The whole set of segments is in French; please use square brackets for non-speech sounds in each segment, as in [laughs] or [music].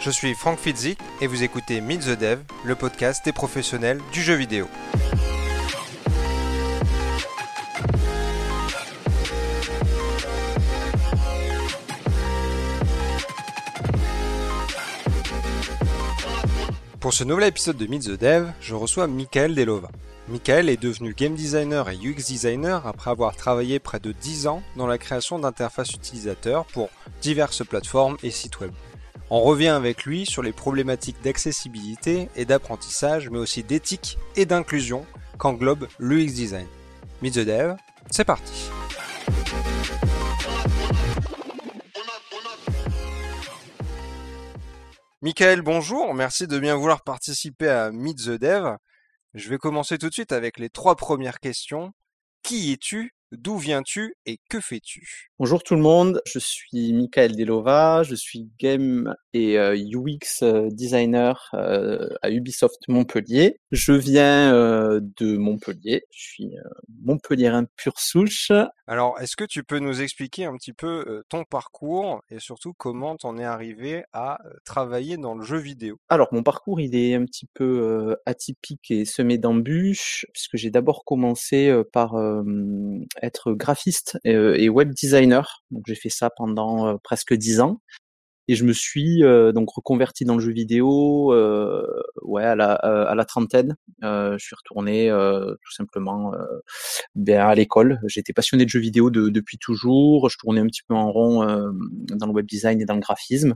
je suis Frank Fitzik et vous écoutez Meet the Dev, le podcast des professionnels du jeu vidéo. Pour ce nouvel épisode de Meet the Dev, je reçois Michael Delova. Michael est devenu game designer et UX designer après avoir travaillé près de 10 ans dans la création d'interfaces utilisateurs pour diverses plateformes et sites web. On revient avec lui sur les problématiques d'accessibilité et d'apprentissage, mais aussi d'éthique et d'inclusion qu'englobe l'UX design. Meet the Dev, c'est parti. Michael, bonjour, merci de bien vouloir participer à Meet the Dev. Je vais commencer tout de suite avec les trois premières questions. Qui es-tu? D'où viens-tu? Et que fais-tu? Bonjour tout le monde, je suis Michael Delova, je suis game et euh, UX euh, designer euh, à Ubisoft Montpellier. Je viens de Montpellier, je suis montpelliérain pur souche. Alors, est-ce que tu peux nous expliquer un petit peu ton parcours et surtout comment t'en es arrivé à travailler dans le jeu vidéo? Alors, mon parcours, il est un petit peu atypique et semé d'embûches, puisque j'ai d'abord commencé par être graphiste et, web designer. Donc j'ai fait ça pendant presque dix ans. Et je me suis donc reconverti dans le jeu vidéo ouais à la, à la trentaine. je suis retourné tout simplement ben, à l'école. J'étais passionné de jeux vidéo depuis toujours. Je tournais un petit peu en rond dans le web design et dans le graphisme.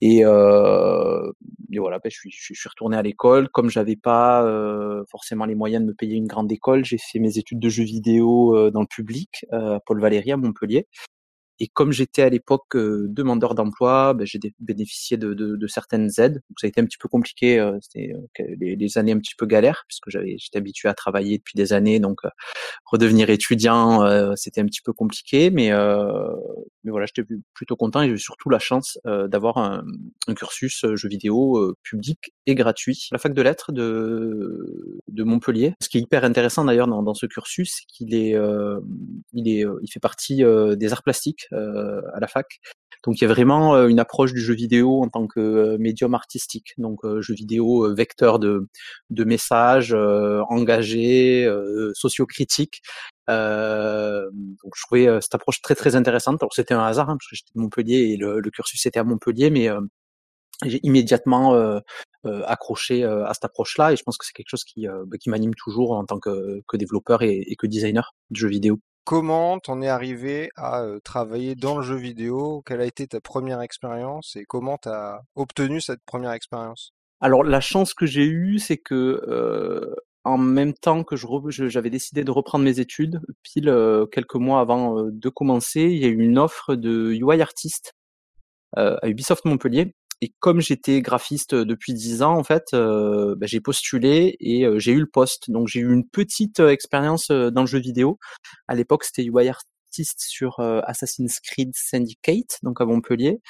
Et, euh, et voilà, ben, je, suis, je, retourné à l'école. Comme j'avais pas euh, forcément les moyens de me payer une grande école, j'ai fait mes études de jeux vidéo euh, dans le public, à Paul Valéry à Montpellier. Et comme j'étais à l'époque euh, demandeur d'emploi, ben, j'ai bénéficié de, de, de, certaines aides. Donc ça a été un petit peu compliqué, euh, c'était euh, les, années un petit peu galères, puisque j'avais j'étais habitué à travailler depuis des années, donc redevenir étudiant, c'était un petit peu compliqué, mais mais voilà, j'étais plutôt content et j'ai surtout la chance d'avoir un, un, cursus jeux vidéo public et gratuit. La fac de lettres de de Montpellier. Ce qui est hyper intéressant d'ailleurs dans, dans ce cursus, c'est qu'il est il est il fait partie des arts plastiques euh, à la fac. Donc il y a vraiment euh, une approche du jeu vidéo en tant que euh, médium artistique. Donc jeu vidéo vecteur de, de messages engagés, sociocritiques. Euh, donc je trouvais cette approche très très intéressante. Alors c'était un hasard hein, parce que j'étais de Montpellier et le, le, cursus était à Montpellier, mais j'ai immédiatement euh, accroché à cette approche-là et je pense que c'est quelque chose qui, bah, qui m'anime toujours en tant que, que développeur et, et, que designer de jeux vidéo. Comment t'en es arrivé à travailler dans le jeu vidéo? Quelle a été ta première expérience et comment t'as obtenu cette première expérience? Alors la chance que j'ai eue, c'est que en même temps que j'avais décidé de reprendre mes études, pile quelques mois avant de commencer, il y a eu une offre de UI artiste à Ubisoft Montpellier et comme j'étais graphiste depuis dix ans, en fait, euh, bah, j'ai postulé et j'ai eu le poste. Donc j'ai eu une petite expérience dans le jeu vidéo. À l'époque, c'était UI artiste sur Assassin's Creed Syndicate, donc à Montpellier.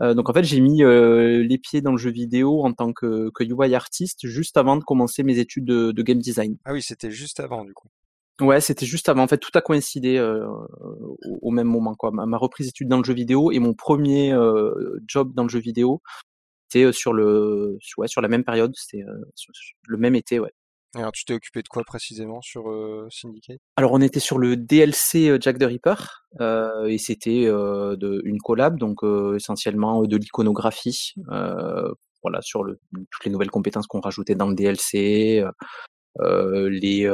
donc en fait, j'ai mis les pieds dans le jeu vidéo en tant que, UI artiste juste avant de commencer mes études de, de game design. Ah oui, c'était juste avant du coup. Ouais, c'était juste avant. En fait, tout a coïncidé euh, au, même moment. Quoi. Ma, reprise d'études dans le jeu vidéo et mon premier euh, job dans le jeu vidéo, c'était euh, sur le, ouais, sur la même période. C'était le même été, ouais. alors, tu t'es occupé de quoi précisément sur Syndicate? Alors, on était sur le DLC Jack the Ripper et c'était une collab, donc essentiellement de l'iconographie. voilà, sur le, toutes les nouvelles compétences qu'on rajoutait dans le DLC, les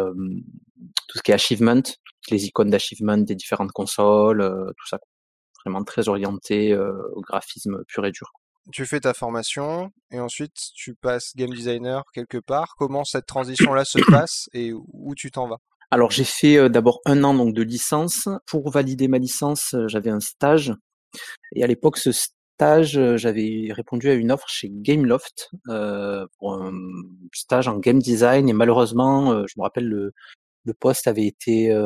tout ce qui est achievement, les icônes d'achievement des différentes consoles, tout ça. Vraiment très orienté au graphisme pur et dur. Tu fais ta formation et ensuite tu passes game designer quelque part. Comment cette transition-là se [coughs] passe et où tu t'en vas? Alors j'ai fait d'abord un an donc de licence. Pour valider ma licence, j'avais un stage. Et à l'époque, ce stage, j'avais répondu à une offre chez Gameloft euh, pour un stage en game design. Et malheureusement, je me rappelle le, le poste avait été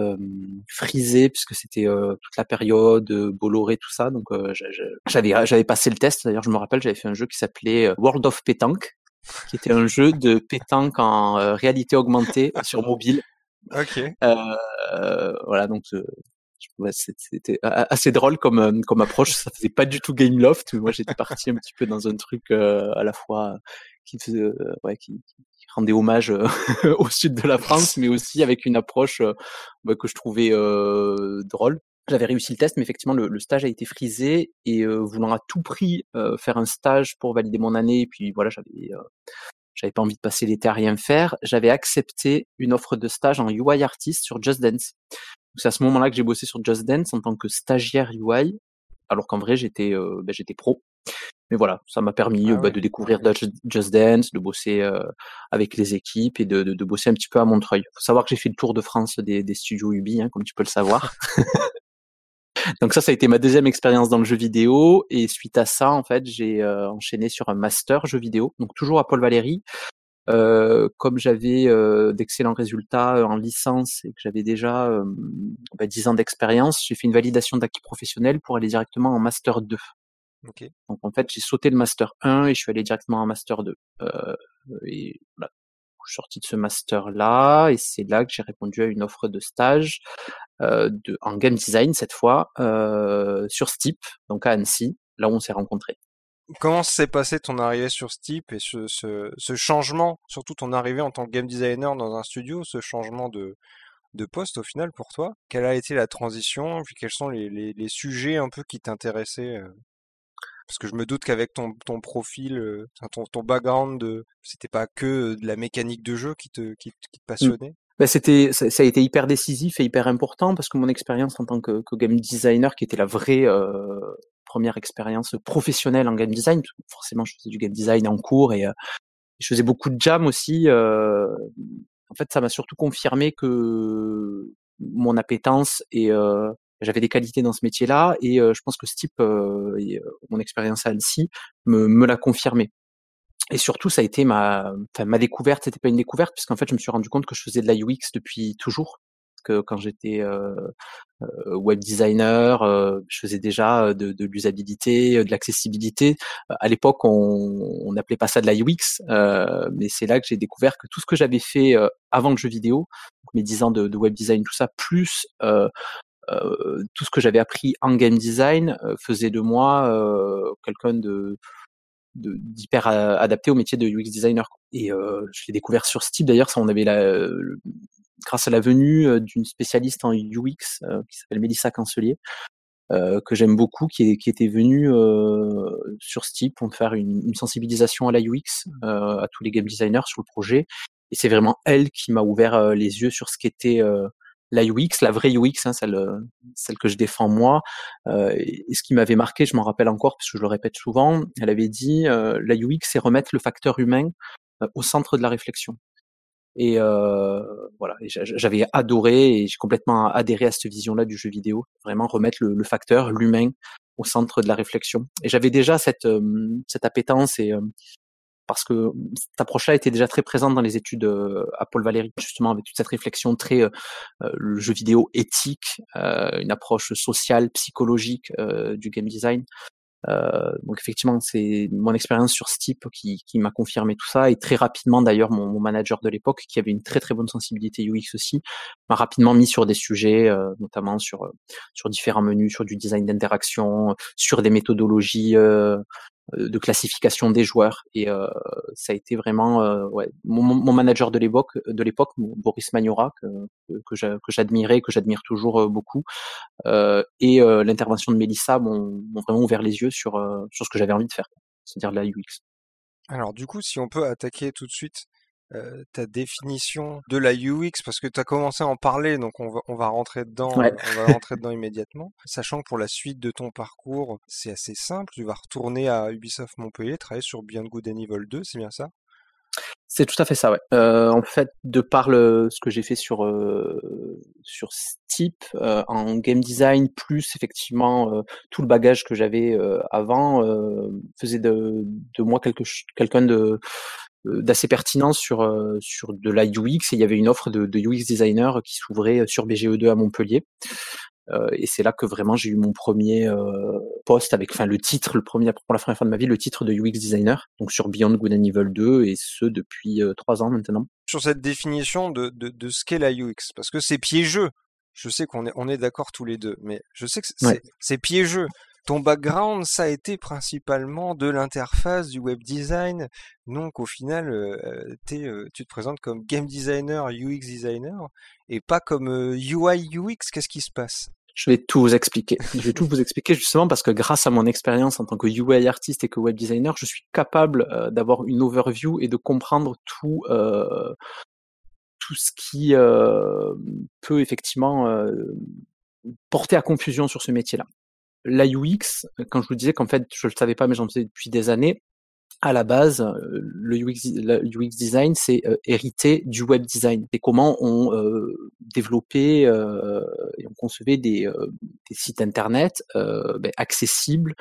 frisé puisque c'était toute la période Bolloré tout ça. Donc j'avais j'avais passé le test. D'ailleurs je me rappelle j'avais fait un jeu qui s'appelait World of Pétanque qui était un jeu de pétanque en réalité augmentée sur mobile. Ok. Euh, voilà donc c'était assez drôle comme comme approche. Ça faisait pas du tout Gameloft. Moi, j'étais parti un petit peu dans un truc à la fois qui faisait, ouais, qui, rendait hommage [laughs] au sud de la France, mais aussi avec une approche bah, que je trouvais drôle j'avais réussi le test, mais effectivement, le, stage a été frisé et voulant à tout prix faire un stage pour valider mon année, et puis voilà, j'avais j'avais pas envie de passer l'été à rien faire, j'avais accepté une offre de stage en UI artist sur Just Dance. C'est à ce moment-là que j'ai bossé sur Just Dance en tant que stagiaire UI, alors qu'en vrai j'étais ben, j'étais pro. Mais voilà, ça m'a permis ah bah, de découvrir Just Dance, de bosser avec les équipes et de, de, bosser un petit peu à Montreuil. Faut savoir que j'ai fait le tour de France des, des studios Ubi, hein, comme tu peux le savoir. [laughs] [laughs] Donc ça, ça a été ma deuxième expérience dans le jeu vidéo. Et suite à ça, en fait, j'ai euh, enchaîné sur un master jeu vidéo, donc toujours à Paul Valéry. Euh, comme j'avais euh, d'excellents résultats en licence et que j'avais déjà bah, 10 ans d'expérience, j'ai fait une validation d'acquis professionnel pour aller directement en master 2. Donc en fait, j'ai sauté le master 1 et je suis allé directement en master 2. et voilà, je suis sorti de ce master-là et c'est là que j'ai répondu à une offre de stage euh, de, en game design cette fois euh, sur Steep, donc à Annecy, là où on s'est rencontrés. Comment s'est passé ton arrivée sur Steep et ce, ce, ce, changement, surtout ton arrivée en tant que game designer dans un studio, ce changement de, de poste au final pour toi? Quelle a été la transition? Puis quels sont les, les, les sujets un peu qui t'intéressaient euh? Parce que je me doute qu'avec ton, ton profil, euh, ton, ton background, c'était pas que de la mécanique de jeu qui te, qui, qui te mmh. passionnait. Bah c'était, ça, a été hyper décisif et hyper important parce que mon expérience en tant que, game designer, qui était la vraie euh, première expérience professionnelle en game design, forcément je faisais du game design en cours et euh, je faisais beaucoup de jam aussi. Euh, en fait, ça m'a surtout confirmé que mon appétence et j'avais des qualités dans ce métier-là et je pense que ce type, euh, mon expérience à Annecy, me l'a confirmé. Et surtout, ça a été ma, enfin, ma découverte. C'était pas une découverte puisqu'en fait, je me suis rendu compte que je faisais de la UX depuis toujours. Que quand j'étais euh, web designer, euh, je faisais déjà de, de l'usabilité, de l'accessibilité. À l'époque, on n'appelait pas ça de la UX, mais c'est là que j'ai découvert que tout ce que j'avais fait avant le jeu vidéo, mes dix ans de, de, web design, tout ça, plus euh, tout ce que j'avais appris en game design euh, faisait de moi euh, quelqu'un de d'hyper adapté au métier de UX designer. Et je l'ai découvert sur Steam d'ailleurs, ça on avait la, grâce à la venue d'une spécialiste en UX qui s'appelle Mélissa Cancelier, que j'aime beaucoup, qui, qui était venue sur Steam pour faire une, une, sensibilisation à la UX à tous les game designers sur le projet. Et c'est vraiment elle qui m'a ouvert les yeux sur ce qu'était la UX, la vraie UX, hein, celle, celle que je défends moi. Euh, et ce qui m'avait marqué, je m'en rappelle encore, parce que je le répète souvent, elle avait dit euh, la UX, c'est remettre le facteur humain euh, au centre de la réflexion. Et euh, voilà, j'avais adoré et j'ai complètement adhéré à cette vision-là du jeu vidéo, vraiment remettre le, le facteur, l'humain, au centre de la réflexion. Et j'avais déjà cette, cette appétence et parce que cette approche-là était déjà très présente dans les études à Paul Valéry, justement avec toute cette réflexion très le jeu vidéo éthique, une approche sociale, psychologique du game design. Euh, donc effectivement, c'est mon expérience sur Steep qui, qui m'a confirmé tout ça. Et très rapidement, d'ailleurs, mon, mon, manager de l'époque, qui avait une très très bonne sensibilité UX aussi, m'a rapidement mis sur des sujets, euh, notamment sur sur différents menus, sur du design d'interaction, sur des méthodologies euh, euh, de classification des joueurs et euh, ça a été vraiment euh, ouais, mon, mon, manager de l'époque de l'époque Boris Magnora que, que j'admirais que j'admire toujours beaucoup et l'intervention de Mélissa m'ont vraiment ouvert les yeux sur sur ce que j'avais envie de faire c'est-à-dire la UX alors du coup si on peut attaquer tout de suite ta définition de la UX parce que tu as commencé à en parler, donc on va, on va rentrer dedans, on va rentrer dedans immédiatement. Sachant que pour la suite de ton parcours, c'est assez simple, tu vas retourner à Ubisoft Montpellier, travailler sur Beyond Good and Evil 2, c'est bien ça? C'est tout à fait ça, ouais. Euh, en fait, de par le, ce que j'ai fait sur euh, sur Steep euh, en game design, plus effectivement euh, tout le bagage que j'avais euh, avant, faisait de, de moi quelque quelqu'un de d'assez pertinent sur sur de la UX et il y avait une offre de, de UX designer qui s'ouvrait sur BGE2 à Montpellier. Euh, et c'est là que vraiment j'ai eu mon premier euh, poste avec, enfin le titre, le premier pour la première fois de ma vie, le titre de UX designer, donc sur Beyond Good and Evil 2 et ce depuis euh, trois ans maintenant. Sur cette définition de, de, de ce qu'est la UX, parce que c'est piégeux. je sais qu'on est, on est d'accord tous les deux, mais je sais que c'est, c'est piégeux. Ton background, ça a été principalement de l'interface, du web design. Donc au final, euh, euh, tu te présentes comme game designer, UX designer, et pas comme UI, UX. Qu'est-ce qui se passe? Je vais tout vous expliquer. Je vais tout vous expliquer justement parce que grâce à mon expérience en tant que UI artiste et que web designer, je suis capable euh, d'avoir une overview et de comprendre tout euh, ce qui euh, peut effectivement porter à confusion sur ce métier-là. La UX, quand je vous disais qu'en fait je le savais pas mais j'en faisais depuis des années, à la base, euh, le UX, design, c'est euh, hérité du web design. C'est comment on euh, développait euh, et on concevait des, des sites internet ben, accessibles,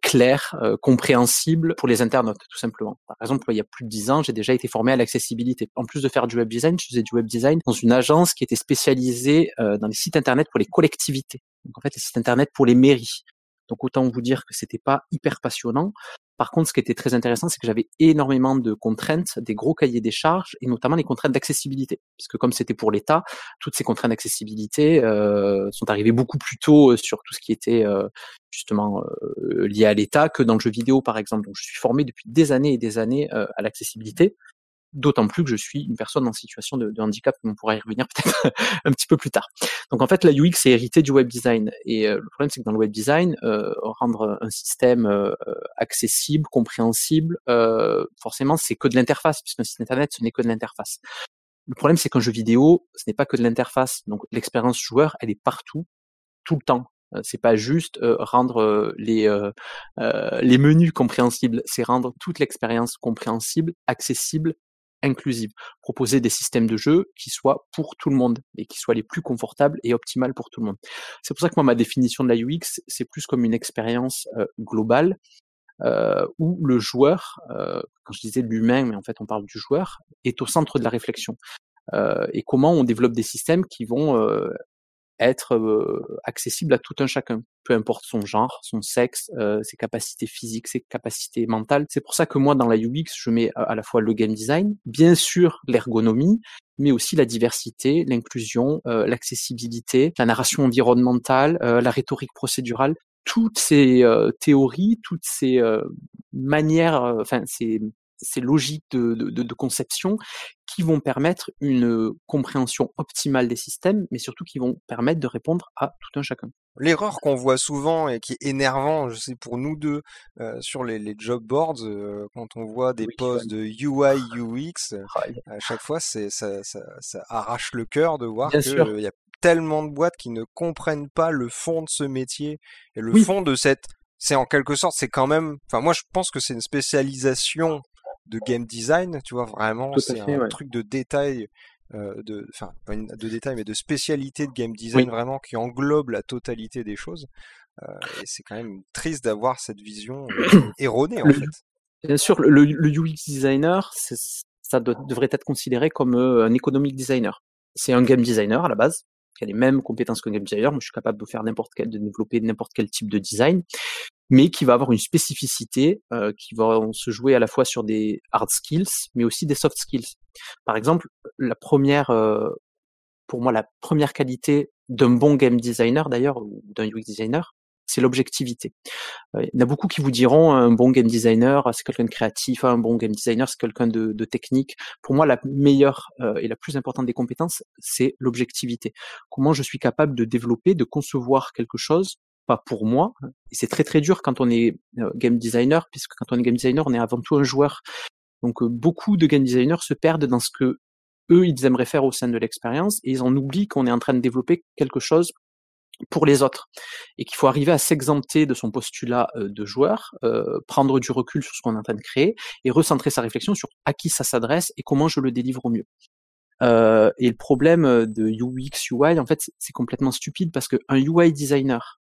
clairs, compréhensibles pour les internautes, tout simplement. Par exemple, il y a plus de dix ans, j'ai déjà été formé à l'accessibilité. En plus de faire du web design, je faisais du web design dans une agence qui était spécialisée dans les sites internet pour les collectivités. Donc en fait, les sites internet pour les mairies. Donc autant vous dire que c'était pas hyper passionnant. Par contre, ce qui était très intéressant, c'est que j'avais énormément de contraintes, des gros cahiers des charges, et notamment les contraintes d'accessibilité. Puisque comme c'était pour l'État, toutes ces contraintes d'accessibilité euh, sont arrivées beaucoup plus tôt euh, sur tout ce qui était euh, justement lié à l'État que dans le jeu vidéo, par exemple. Donc, je suis formé depuis des années et des années à l'accessibilité. D'autant plus que je suis une personne en situation de, handicap, on pourra y revenir [laughs] peut-être un petit peu plus tard. Donc en fait, la UX est hérité du web design. Et euh, le problème, c'est que dans le web design, euh, rendre un système euh, accessible, compréhensible, forcément, c'est que de l'interface, puisqu'un site internet, ce n'est que de l'interface. Le problème, c'est qu'un jeu vidéo, ce n'est pas que de l'interface. Donc l'expérience joueur, elle est partout, tout le temps. C'est pas juste rendre les les menus compréhensibles, c'est rendre toute l'expérience compréhensible, accessible inclusive, proposer des systèmes de jeu qui soient pour tout le monde et qui soient les plus confortables et optimales pour tout le monde. C'est pour ça que moi ma définition de la UX c'est plus comme une expérience globale euh, où le joueur, euh, quand je disais l'humain, mais en fait on parle du joueur, est au centre de la réflexion. et comment on développe des systèmes qui vont être accessible à tout un chacun, peu importe son genre, son sexe, ses capacités physiques, ses capacités mentales. C'est pour ça que moi, dans la UX, je mets à la fois le game design, bien sûr l'ergonomie, mais aussi la diversité, l'inclusion, l'accessibilité, la narration environnementale, la rhétorique procédurale. Toutes ces théories, toutes ces manières, enfin ces ces logiques de, de, de, conception qui vont permettre une compréhension optimale des systèmes, mais surtout qui vont permettre de répondre à tout un chacun. L'erreur qu'on voit souvent et qui est énervant, je sais pour nous deux, euh, sur les, les, job boards, euh, quand on voit des posts de UI, UX, à chaque fois, ça, ça, ça, arrache le cœur de voir qu'il y a tellement de boîtes qui ne comprennent pas le fond de ce métier et le fond de cette c'est en quelque sorte, c'est quand même, enfin moi je pense que c'est une spécialisation de game design, tu vois, vraiment, c'est un truc de détail, euh, de, enfin, pas de détail, mais de spécialité de game design vraiment qui englobe la totalité des choses. Euh, et c'est quand même triste d'avoir cette vision euh, [clears throat] erronée, en fait. Bien sûr, le, UX designer, ça devrait être considéré comme un economic designer. C'est un game designer à la base, qui a les mêmes compétences qu'un game designer. Moi, je suis capable de faire n'importe quel, de développer n'importe quel type de design mais qui va avoir une spécificité euh, qui va se jouer à la fois sur des hard skills, mais aussi des soft skills. Par exemple, la première, euh, pour moi, la première qualité d'un bon game designer d'ailleurs, ou d'un UX designer, c'est l'objectivité. Euh, il y en a beaucoup qui vous diront un bon game designer, c'est quelqu'un de créatif, un bon game designer, c'est quelqu'un de, de, technique. Pour moi, la meilleure euh, et la plus importante des compétences, c'est l'objectivité. Comment je suis capable de développer, de concevoir quelque chose pas pour moi. C'est très très dur quand on est euh, game designer, puisque quand on est game designer, on est avant tout un joueur. Donc euh, beaucoup de game designers se perdent dans ce que eux ils aimeraient faire au sein de l'expérience et ils en oublient qu'on est en train de développer quelque chose pour les autres et qu'il faut arriver à s'exempter de son postulat euh, de joueur, prendre du recul sur ce qu'on est en train de créer et recentrer sa réflexion sur à qui ça s'adresse et comment je le délivre au mieux. et le problème de UX UI, en fait, c'est complètement stupide parce qu'un UI designer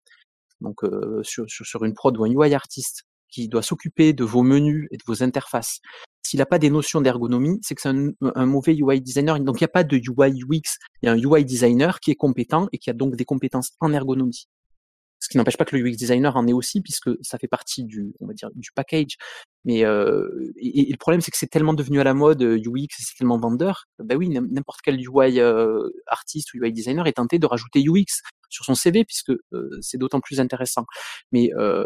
donc sur, sur, une prod ou un UI artiste qui doit s'occuper de vos menus et de vos interfaces, s'il n'a pas des notions d'ergonomie, c'est que c'est un, mauvais UI designer. Donc il n'y a pas de UI UX, il y a un UI designer qui est compétent et qui a donc des compétences en ergonomie. Ce qui n'empêche pas que le UX designer en est aussi, puisque ça fait partie du, on va dire, du package. Mais euh, et, le problème, c'est que c'est tellement devenu à la mode UX, c'est tellement vendeur. Ben oui, n'importe quel UI euh, artiste ou UI designer est tenté de rajouter UX sur son CV, puisque euh, c'est d'autant plus intéressant. Mais euh,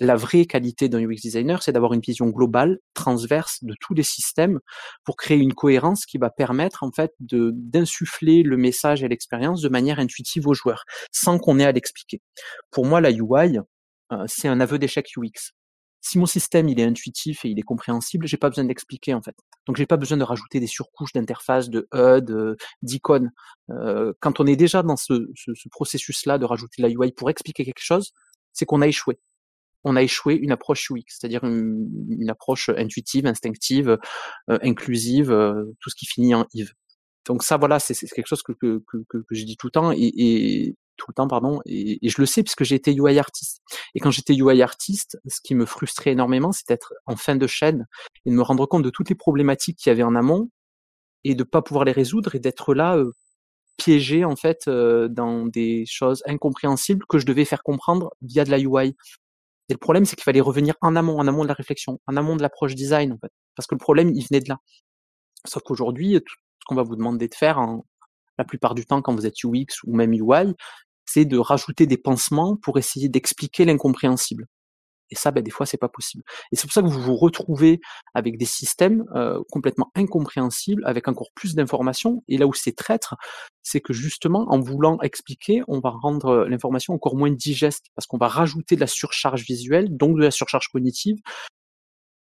la vraie qualité d'un UX designer, c'est d'avoir une vision globale, transverse de tous les systèmes pour créer une cohérence qui va permettre en fait d'insuffler le message et l'expérience de manière intuitive aux joueurs, sans qu'on ait à l'expliquer. Pour moi, la UI, euh, c'est un aveu d'échec UX. Si mon système il est intuitif et il est compréhensible, j'ai pas besoin d'expliquer en fait. Donc j'ai pas besoin de rajouter des surcouches d'interface, de HUD, d'icônes. Euh, quand on est déjà dans ce, ce, ce processus-là de rajouter la UI pour expliquer quelque chose, c'est qu'on a échoué on a échoué une approche UX, c'est-à-dire une, approche intuitive, instinctive, euh, inclusive, euh, tout ce qui finit en Yves. Donc ça, voilà, c'est quelque chose que, que, que, que, je dis tout le temps et, tout le temps, pardon, et, je le sais puisque j'ai été UI artiste. Et quand j'étais UI artiste, ce qui me frustrait énormément, c'est d'être en fin de chaîne et de me rendre compte de toutes les problématiques qu'il y avait en amont et de pas pouvoir les résoudre et d'être là euh, piégé en fait dans des choses incompréhensibles que je devais faire comprendre via de la UI. Et le problème, c'est qu'il fallait revenir en amont, en amont de la réflexion, en amont de l'approche design, en fait. Parce que le problème, il venait de là. Sauf qu'aujourd'hui, tout ce qu'on va vous demander de faire, la plupart du temps, quand vous êtes UX ou même UI, c'est de rajouter des pansements pour essayer d'expliquer l'incompréhensible. Et ça, ben, des fois, c'est pas possible. Et c'est pour ça que vous vous retrouvez avec des systèmes euh, complètement incompréhensibles, avec encore plus d'informations. Et là où c'est traître, c'est que justement, en voulant expliquer, on va rendre l'information encore moins digeste, parce qu'on va rajouter de la surcharge visuelle, donc de la surcharge cognitive,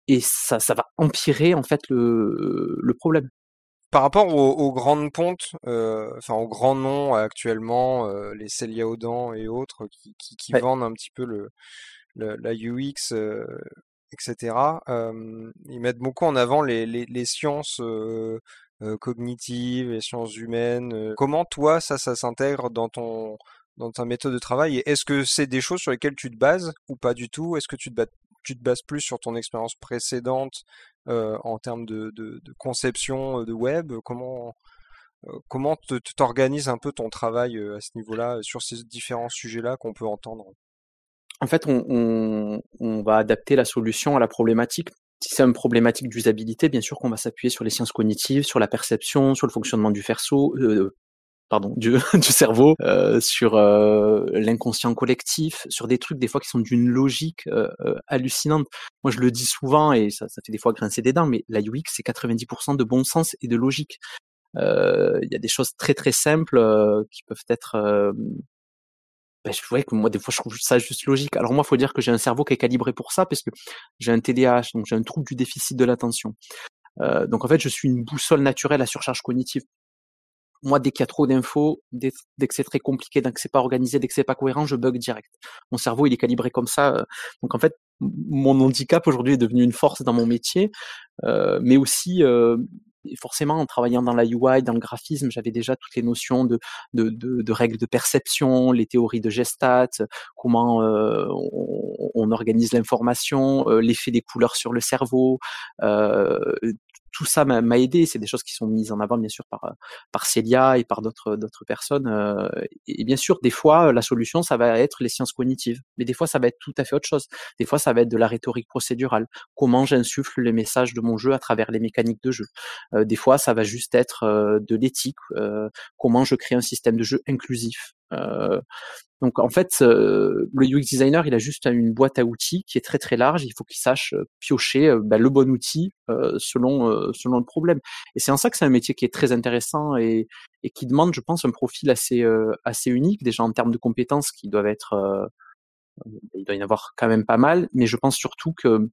et ça, ça va empirer en fait le, le problème. Par rapport aux, grandes pontes, euh, enfin aux grands noms actuellement, euh, les Celia Audan et autres, qui, qui, qui vendent un petit peu le, la UX, etc. ils mettent beaucoup en avant les, sciences cognitives, les sciences humaines. Comment toi, ça, ça s'intègre dans ton dans ta méthode de travail est-ce que c'est des choses sur lesquelles tu te bases ou pas du tout? Est-ce que tu te, bases, plus sur ton expérience précédente en termes de, conception de web? Comment comment t'organises un peu ton travail à ce niveau-là sur ces différents sujets-là qu'on peut entendre? En fait, on, va adapter la solution à la problématique. Si c'est une problématique d'usabilité, bien sûr qu'on va s'appuyer sur les sciences cognitives, sur la perception, sur le fonctionnement du euh, pardon, [laughs] du, cerveau, euh, sur euh, l'inconscient collectif, sur des trucs des fois qui sont d'une logique hallucinante. Moi, je le dis souvent et ça, ça fait des fois grincer des dents, mais la UX c'est 90% de bon sens et de logique. Il y a des choses très très simples qui peuvent être ben, je vois que moi, des fois, je trouve ça juste logique. Alors moi, il faut dire que j'ai un cerveau qui est calibré pour ça, parce que j'ai un TDAH, donc j'ai un trouble du déficit de l'attention. Euh, donc en fait, je suis une boussole naturelle à surcharge cognitive. Moi, dès qu'il y a trop d'infos, dès, que c'est très compliqué, dès que c'est pas organisé, dès que c'est pas cohérent, je bug direct. Mon cerveau, il est calibré comme ça. Euh. Donc en fait, mon handicap aujourd'hui est devenu une force dans mon métier, euh, mais aussi forcément, en travaillant dans la UI, dans le graphisme, j'avais déjà toutes les notions de, règles de perception, les théories de Gestat, comment euh, on, on, organise l'information, euh, l'effet des couleurs sur le cerveau, euh, tout ça m'a aidé. C'est des choses qui sont mises en avant bien sûr par par Célia et par d'autres d'autres personnes. Euh, et, bien sûr, des fois, la solution ça va être les sciences cognitives, mais des fois ça va être tout à fait autre chose. Des fois, ça va être de la rhétorique procédurale. Comment j'insuffle les messages de mon jeu à travers les mécaniques de jeu. Euh, des fois, ça va juste être euh, de l'éthique. comment je crée un système de jeu inclusif. Donc en fait, le UX designer, il a juste une boîte à outils qui est très très large. Il faut qu'il sache piocher bah, le bon outil selon selon le problème. Et c'est en ça que c'est un métier qui est très intéressant et, et qui demande, je pense, un profil assez assez unique déjà en termes de compétences qui doivent être il doit y en avoir quand même pas mal, mais je pense surtout que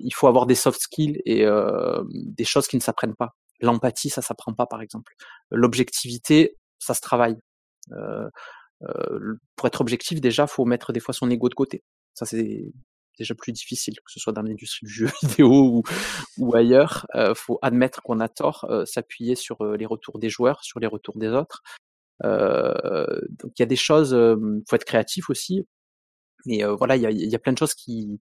il faut avoir des soft skills et des choses qui ne s'apprennent pas. L'empathie, ça s'apprend pas, par exemple. L'objectivité, ça se travaille. Euh, euh, pour être objectif, déjà, faut mettre des fois son ego de côté. Ça, c'est déjà plus difficile, que ce soit dans l'industrie du [laughs] jeu vidéo ou, ou ailleurs. Euh, faut admettre qu'on a tort, euh, s'appuyer sur euh, les retours des joueurs, sur les retours des autres. Donc il y a des choses, faut être créatif aussi. Mais voilà, il y a, y a, plein de choses qui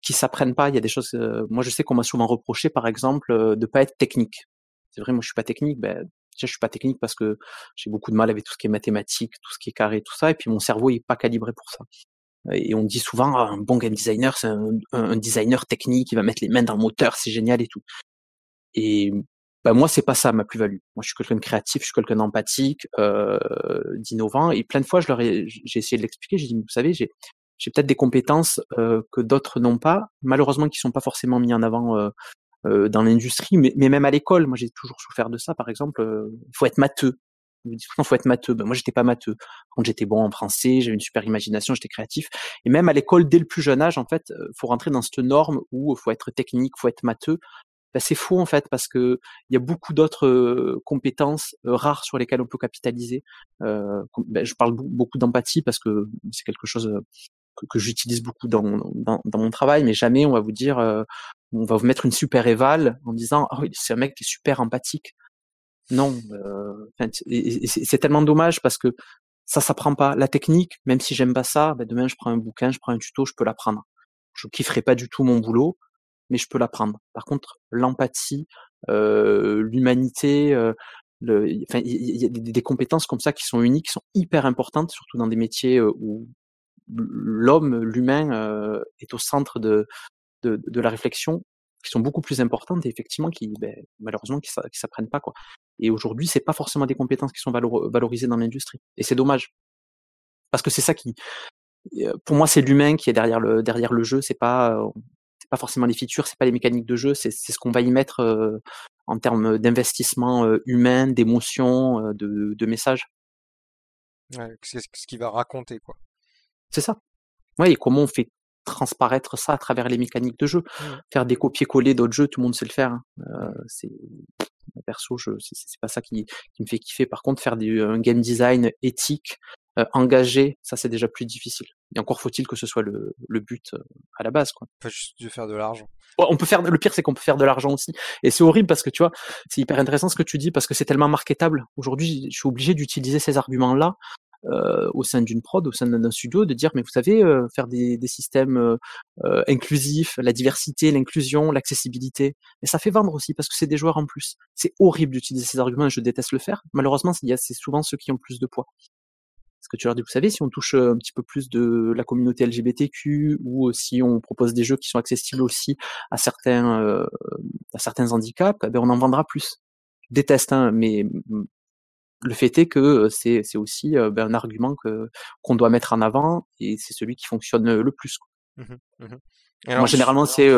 qui s'apprennent pas. Il y a des choses. moi, je sais qu'on m'a souvent reproché, par exemple, de pas être technique. C'est vrai, moi, je suis pas technique. Ben, je suis pas technique parce que j'ai beaucoup de mal avec tout ce qui est mathématique, tout ce qui est carré, tout ça, et puis mon cerveau est pas calibré pour ça. Et on dit souvent, ah, un bon game designer, c'est un, designer technique, il va mettre les mains dans le moteur, c'est génial et tout. Et bah moi, c'est pas ça ma plus-value. Moi, je suis quelqu'un de créatif, je suis quelqu'un d'empathique, euh, d'innovant. Et plein de fois, je leur ai, j'ai essayé de l'expliquer. J'ai dit, vous savez, j'ai, j'ai peut-être des compétences euh, que d'autres n'ont pas, malheureusement, qui sont pas forcément mis en avant euh, euh, dans l'industrie, mais, même à l'école. Moi, j'ai toujours souffert de ça. Par exemple, il faut être matheux. Il faut être matheux. Ben, moi, j'étais pas matheux. Quand j'étais bon en français, j'avais une super imagination, j'étais créatif. Et même à l'école, dès le plus jeune âge, en fait, faut rentrer dans cette norme où faut être technique, faut être matheux. Ben, c'est faux en fait parce que il y a beaucoup d'autres compétences rares sur lesquelles on peut capitaliser. Euh, ben, je parle beaucoup d'empathie parce que c'est quelque chose que, j'utilise beaucoup dans, mon travail, mais jamais on va vous dire, euh, on va vous mettre une super éval en disant, oh, c'est un mec qui est super empathique. Non, euh, c'est tellement dommage parce que ça s'apprend pas. La technique, même si j'aime pas ça, ben demain je prends un bouquin, je prends un tuto, je peux l'apprendre. Je kifferai pas du tout mon boulot, mais je peux l'apprendre. Par contre, l'empathie, euh, l'humanité, euh, il y, a des, compétences comme ça qui sont uniques, qui sont hyper importantes, surtout dans des métiers euh, où l'homme, l'humain est au centre de, de, de, la réflexion, qui sont beaucoup plus importantes et effectivement qui, ben, malheureusement, qui, qui s'apprennent pas quoi. Et aujourd'hui, c'est pas forcément des compétences qui sont valorisées dans l'industrie. Et c'est dommage, parce que c'est ça qui, pour moi, c'est l'humain qui est derrière le derrière le jeu. C'est pas c'est pas forcément les features, c'est pas les mécaniques de jeu, c'est ce qu'on va y mettre en termes d'investissement humain, d'émotion, de, de messages. Ouais, c'est ce qui va raconter quoi. C'est ça. Ouais, et comment on fait transparaître ça à travers les mécaniques de jeu. Mmh. Faire des copier-coller d'autres jeux, tout le monde sait le faire. Hein. Euh, c'est perso, je, c'est, pas ça qui, qui, me fait kiffer. Par contre, faire du, un game design éthique, euh, engagé, ça c'est déjà plus difficile. Et encore faut-il que ce soit le, le but euh, à la base, quoi. Pas juste de faire de l'argent. on peut faire. Le pire, c'est qu'on peut faire de l'argent aussi. Et c'est horrible parce que tu vois, c'est hyper intéressant ce que tu dis parce que c'est tellement marketable. Aujourd'hui, je suis obligé d'utiliser ces arguments-là euh, au sein d'une prod, au sein d'un studio, de dire mais vous savez euh, faire des, des systèmes euh, inclusifs, la diversité, l'inclusion, l'accessibilité. Mais ça fait vendre aussi parce que c'est des joueurs en plus. C'est horrible d'utiliser ces arguments je déteste le faire. Malheureusement, c'est souvent ceux qui ont plus de poids. Parce que tu leur dis, vous savez, si on touche un petit peu plus de la communauté LGBTQ ou si on propose des jeux qui sont accessibles aussi à certains, à certains handicaps, eh ben on en vendra plus. Déteste, hein, mais le fait est que c'est aussi ben, un argument que qu'on doit mettre en avant et c'est celui qui fonctionne le plus. Mmh mmh Moi, généralement, c'est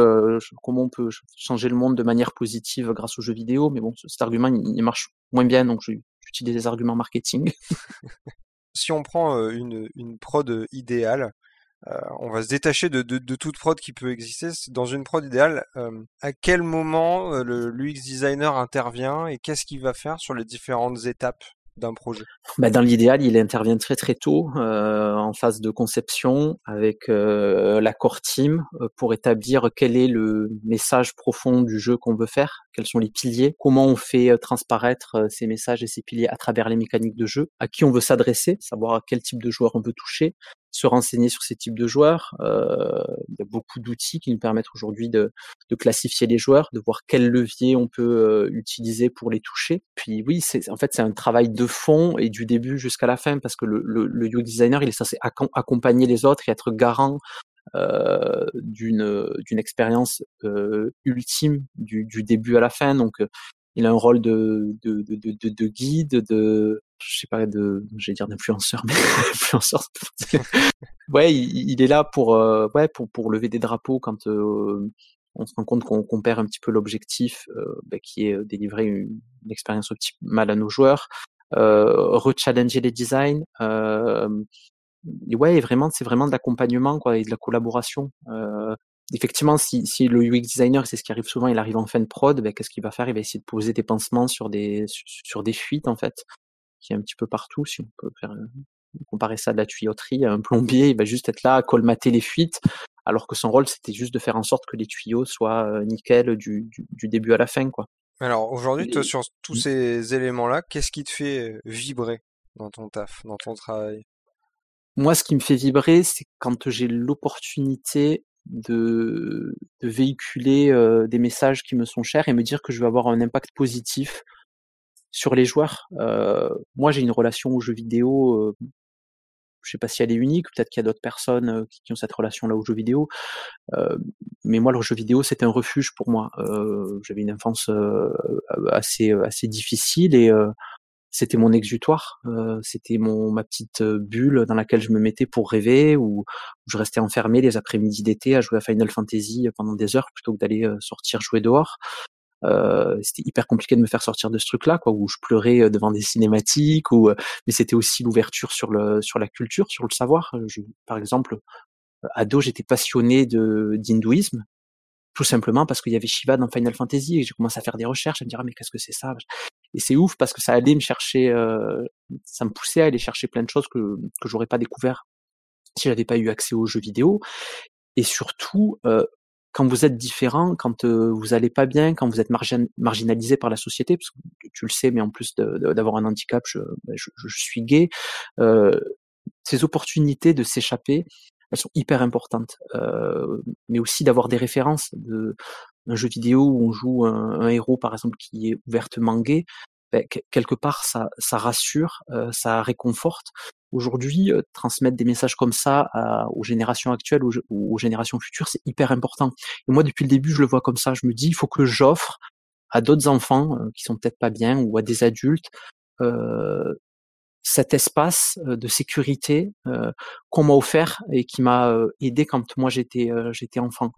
comment on peut changer le monde de manière positive grâce aux jeux vidéo, mais bon, cet argument, il, marche moins bien, donc j'utilise des arguments marketing. [laughs] si on prend une, une prod idéale, on va se détacher de, toute prod qui peut exister. Dans une prod idéale, à quel moment le l'UX designer intervient et qu'est-ce qu'il va faire sur les différentes étapes d'un projet? Bah Dans l'idéal, il intervient très très tôt euh, en phase de conception avec euh, l'accord team euh, pour établir quel est le message profond du jeu qu'on veut faire, quels sont les piliers, comment on fait transparaître ces messages et ces piliers à travers les mécaniques de jeu, à qui on veut s'adresser, savoir à quel type de joueur on veut toucher, se renseigner sur ces types de joueurs. Euh, il y a beaucoup d'outils qui nous permettent aujourd'hui de, de, classifier les joueurs, de voir quel levier on peut euh, utiliser pour les toucher. Puis oui, c'est en fait c'est un travail de fond et du début jusqu'à la fin parce que le, le, le UX designer il est censé accompagner les autres et être garant euh, d'une d'une expérience euh, ultime du, du, début à la fin. Donc il a un rôle de, de, de, de, de guide, de, je sais pas, de, j'allais dire d'influenceur, [laughs] mais influenceur. ouais, il, est là pour, euh, ouais, pour, pour lever des drapeaux quand euh, on se rend compte qu'on perd un petit peu l'objectif, euh, bah, qui est délivrer une, une, expérience optimale à nos joueurs, euh, rechallenger les designs. Euh, ouais, vraiment, c'est vraiment de l'accompagnement quoi et de la collaboration. Euh, effectivement, si, si, le UX designer, c'est ce qui arrive souvent, il arrive en fin de prod, ben, qu'est-ce qu'il va faire? Il va essayer de poser des pansements sur des sur des fuites en fait, qui est un petit peu partout. Si on peut faire euh, comparer ça à de la tuyauterie, un [laughs] plombier, il va juste être là à colmater les fuites, alors que son rôle c'était juste de faire en sorte que les tuyaux soient euh, nickel du, du, du début à la fin, quoi. Alors aujourd'hui, toi, sur tous ces éléments-là, qu'est-ce qui te fait euh, vibrer dans ton taf, dans ton travail? Moi, ce qui me fait vibrer, c'est quand j'ai l'opportunité de, de véhiculer euh, des messages qui me sont chers et me dire que je vais avoir un impact positif sur les joueurs, moi j'ai une relation aux jeux vidéo je sais pas si elle est unique, peut-être qu'il y a d'autres personnes qui, ont cette relation-là aux jeux vidéo. mais moi, le jeu vidéo, c'était un refuge pour moi. J'avais une enfance assez assez difficile et c'était mon exutoire. c'était mon ma petite bulle dans laquelle je me mettais pour rêver ou je restais enfermé les après-midi d'été à jouer à Final Fantasy pendant des heures plutôt que d'aller sortir jouer dehors. Euh, c'était hyper compliqué de me faire sortir de ce truc-là, quoi, où je pleurais euh, devant des cinématiques, ou euh, mais c'était aussi l'ouverture sur le sur la culture, sur le savoir. Je, par exemple, ado, j'étais passionné de d'hindouisme, tout simplement parce qu'il y avait Shiva dans Final Fantasy et j'ai commencé à faire des recherches, à me dire ah, mais qu'est-ce que c'est ça Et c'est ouf parce que ça allait me chercher, ça me poussait à aller chercher plein de choses que que j'aurais pas découvert si j'avais pas eu accès aux jeux vidéo. Et surtout, quand vous êtes différent, quand vous allez pas bien, quand vous êtes marginalisé par la société, parce que tu le sais, mais en plus d'avoir un handicap, je, ben, je, je suis gay, euh, ces opportunités de s'échapper, elles sont hyper importantes. Euh, mais aussi d'avoir des références de un jeu vidéo où on joue un, héros, par exemple, qui est ouvertement gay, ben, quelque part ça, ça rassure, euh, ça réconforte. Aujourd'hui, euh, transmettre des messages comme ça aux générations actuelles ou aux, aux, générations futures, c'est hyper important. Et moi, depuis le début, je le vois comme ça. Je me dis, il faut que j'offre à d'autres enfants euh, qui sont peut-être pas bien ou à des adultes euh, cet espace de sécurité qu'on m'a offert et qui m'a aidé quand moi j'étais j'étais enfant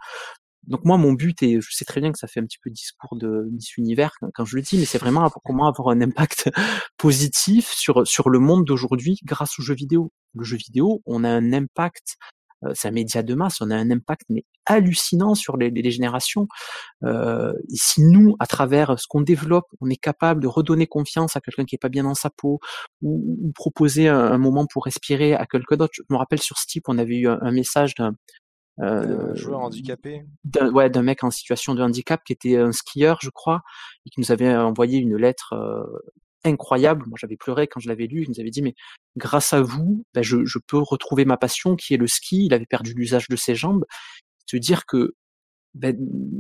donc moi, mon but, et je sais très bien que ça fait un petit peu discours de Miss Univers quand je le dis, mais c'est vraiment comment avoir un impact [laughs] positif sur, sur le monde d'aujourd'hui grâce aux jeux vidéo. Le jeu vidéo, on a un impact, c'est un média de masse, on a un impact mais hallucinant sur les, les générations. Euh, et si nous, à travers ce qu'on développe, on est capable de redonner confiance à quelqu'un qui est pas bien dans sa peau, ou, ou proposer un, un, moment pour respirer à quelqu'un d'autre. Je me rappelle sur Steep, on avait eu un, un message d'un euh, joueur handicapé d'un ouais, d'un mec en situation de handicap qui était un skieur, je crois, et qui nous avait envoyé une lettre euh, incroyable. Moi, j'avais pleuré quand je l'avais lu. Il nous avait dit, mais grâce à vous, ben, je, je, peux retrouver ma passion qui est le ski. Il avait perdu l'usage de ses jambes. Se dire que ben,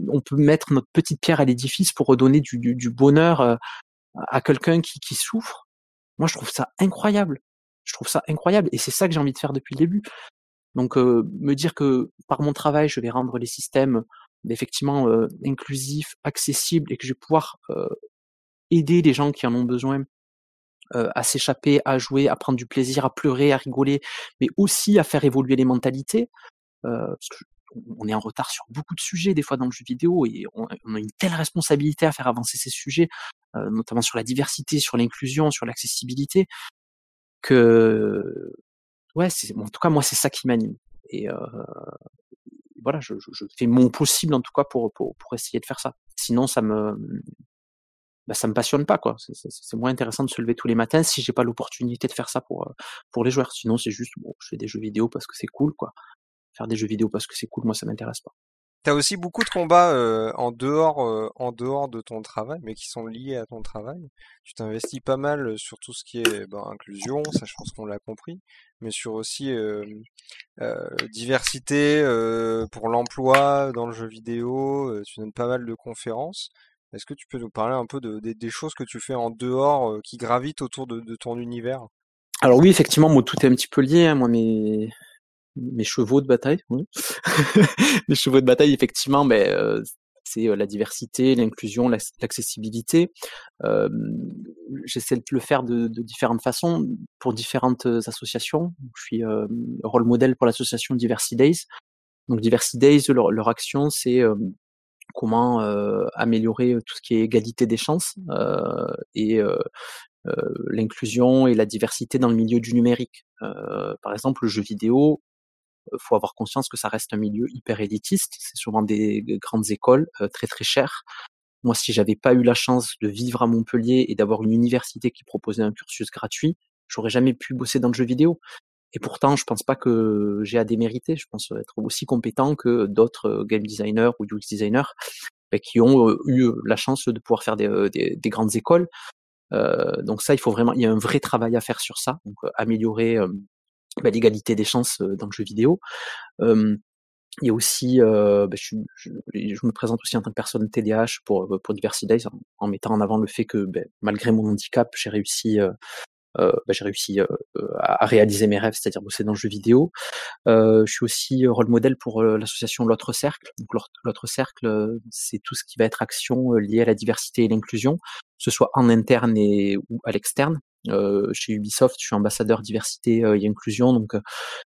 on peut mettre notre petite pierre à l'édifice pour redonner du, du, du bonheur euh, à quelqu'un qui, qui souffre. Moi, je trouve ça incroyable. Je trouve ça incroyable. Et c'est ça que j'ai envie de faire depuis le début. Donc euh, me dire que par mon travail, je vais rendre les systèmes effectivement euh, inclusifs, accessibles et que je vais pouvoir euh, aider les gens qui en ont besoin à s'échapper, à jouer, à prendre du plaisir, à pleurer, à rigoler, mais aussi à faire évoluer les mentalités. parce que on est en retard sur beaucoup de sujets des fois dans le jeu vidéo et on, a une telle responsabilité à faire avancer ces sujets, notamment sur la diversité, sur l'inclusion, sur l'accessibilité, que ouais, en tout cas, moi, c'est ça qui m'anime. Et euh, voilà, je, fais mon possible, en tout cas, pour, pour essayer de faire ça. Sinon, ça me, bah, ça me passionne pas, quoi. C'est, moins intéressant de se lever tous les matins si j'ai pas l'opportunité de faire ça pour, euh, pour les joueurs. Sinon, c'est juste, bon, je fais des jeux vidéo parce que c'est cool, quoi. Faire des jeux vidéo parce que c'est cool, moi, ça m'intéresse pas. T'as aussi beaucoup de combats euh, en dehors, euh, en dehors de ton travail, mais qui sont liés à ton travail. Tu t'investis pas mal sur tout ce qui est ben, inclusion, ça je pense qu'on l'a compris, mais sur aussi diversité pour l'emploi dans le jeu vidéo. tu donnes pas mal de conférences. Est-ce que tu peux nous parler un peu de, de, des choses que tu fais en dehors, qui gravitent autour de, ton univers? Alors oui, effectivement, moi tout est un petit peu lié. Hein. Moi, mes chevaux de bataille, oui. [laughs] mes chevaux de bataille, effectivement, mais euh, c'est euh, la diversité, l'inclusion, l'accessibilité. Euh, J'essaie de le faire de, de, différentes façons pour différentes associations. Je suis euh, rôle modèle pour l'association Diversity Days. Donc Diversity Days, leur, action, c'est euh, comment améliorer tout ce qui est égalité des chances et l'inclusion et la diversité dans le milieu du numérique. par exemple, le jeu vidéo, faut avoir conscience que ça reste un milieu hyper élitiste. C'est souvent des grandes écoles très très chères. Moi, si j'avais pas eu la chance de vivre à Montpellier et d'avoir une université qui proposait un cursus gratuit, j'aurais jamais pu bosser dans le jeu vidéo. Et pourtant, je pense pas que j'ai à démériter. Je pense être aussi compétent que d'autres euh, game designers ou UX designers bah, qui ont euh, eu la chance de pouvoir faire des, des, des grandes écoles. Euh, donc ça, il faut vraiment, il y a un vrai travail à faire sur ça. Donc améliorer bah, l'égalité des chances dans le jeu vidéo. Il y a aussi, euh, bah, je, je, je, me présente aussi en tant que personne TDAH pour, pour Diversity Days en, mettant en avant le fait que ben, malgré mon handicap, j'ai réussi euh, euh, bah, j'ai réussi euh, à, réaliser mes rêves, c'est-à-dire bosser dans le jeu vidéo. Euh, je suis aussi rôle modèle pour l'association L'autre Cercle. Donc l'autre Cercle, c'est tout ce qui va être action liée à la diversité et l'inclusion, que ce soit en interne et ou à l'externe. Euh, chez Ubisoft, je suis ambassadeur diversité et inclusion, donc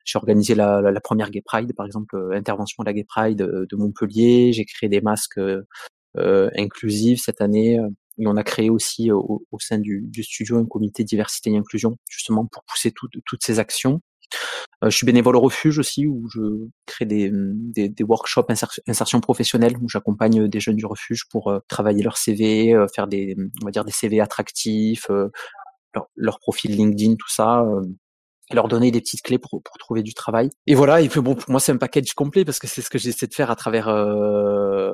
j'ai organisé la, la, première Gay Pride, par exemple, intervention à la Gay Pride de Montpellier. J'ai créé des masques inclusifs cette année. Et on a créé aussi au, sein du, studio un comité diversité et inclusion, justement pour pousser tout, toutes ces actions. Je suis bénévole au refuge aussi, où je crée des, des, des workshops insertion professionnelle, où j'accompagne des jeunes du refuge pour travailler leur CV, faire des, on va dire des CV attractifs, leur, profil LinkedIn, tout ça, leur donner des petites clés pour, trouver du travail. Et voilà, et puis bon, pour moi c'est un package complet parce que c'est ce que j'essaie de faire à travers euh,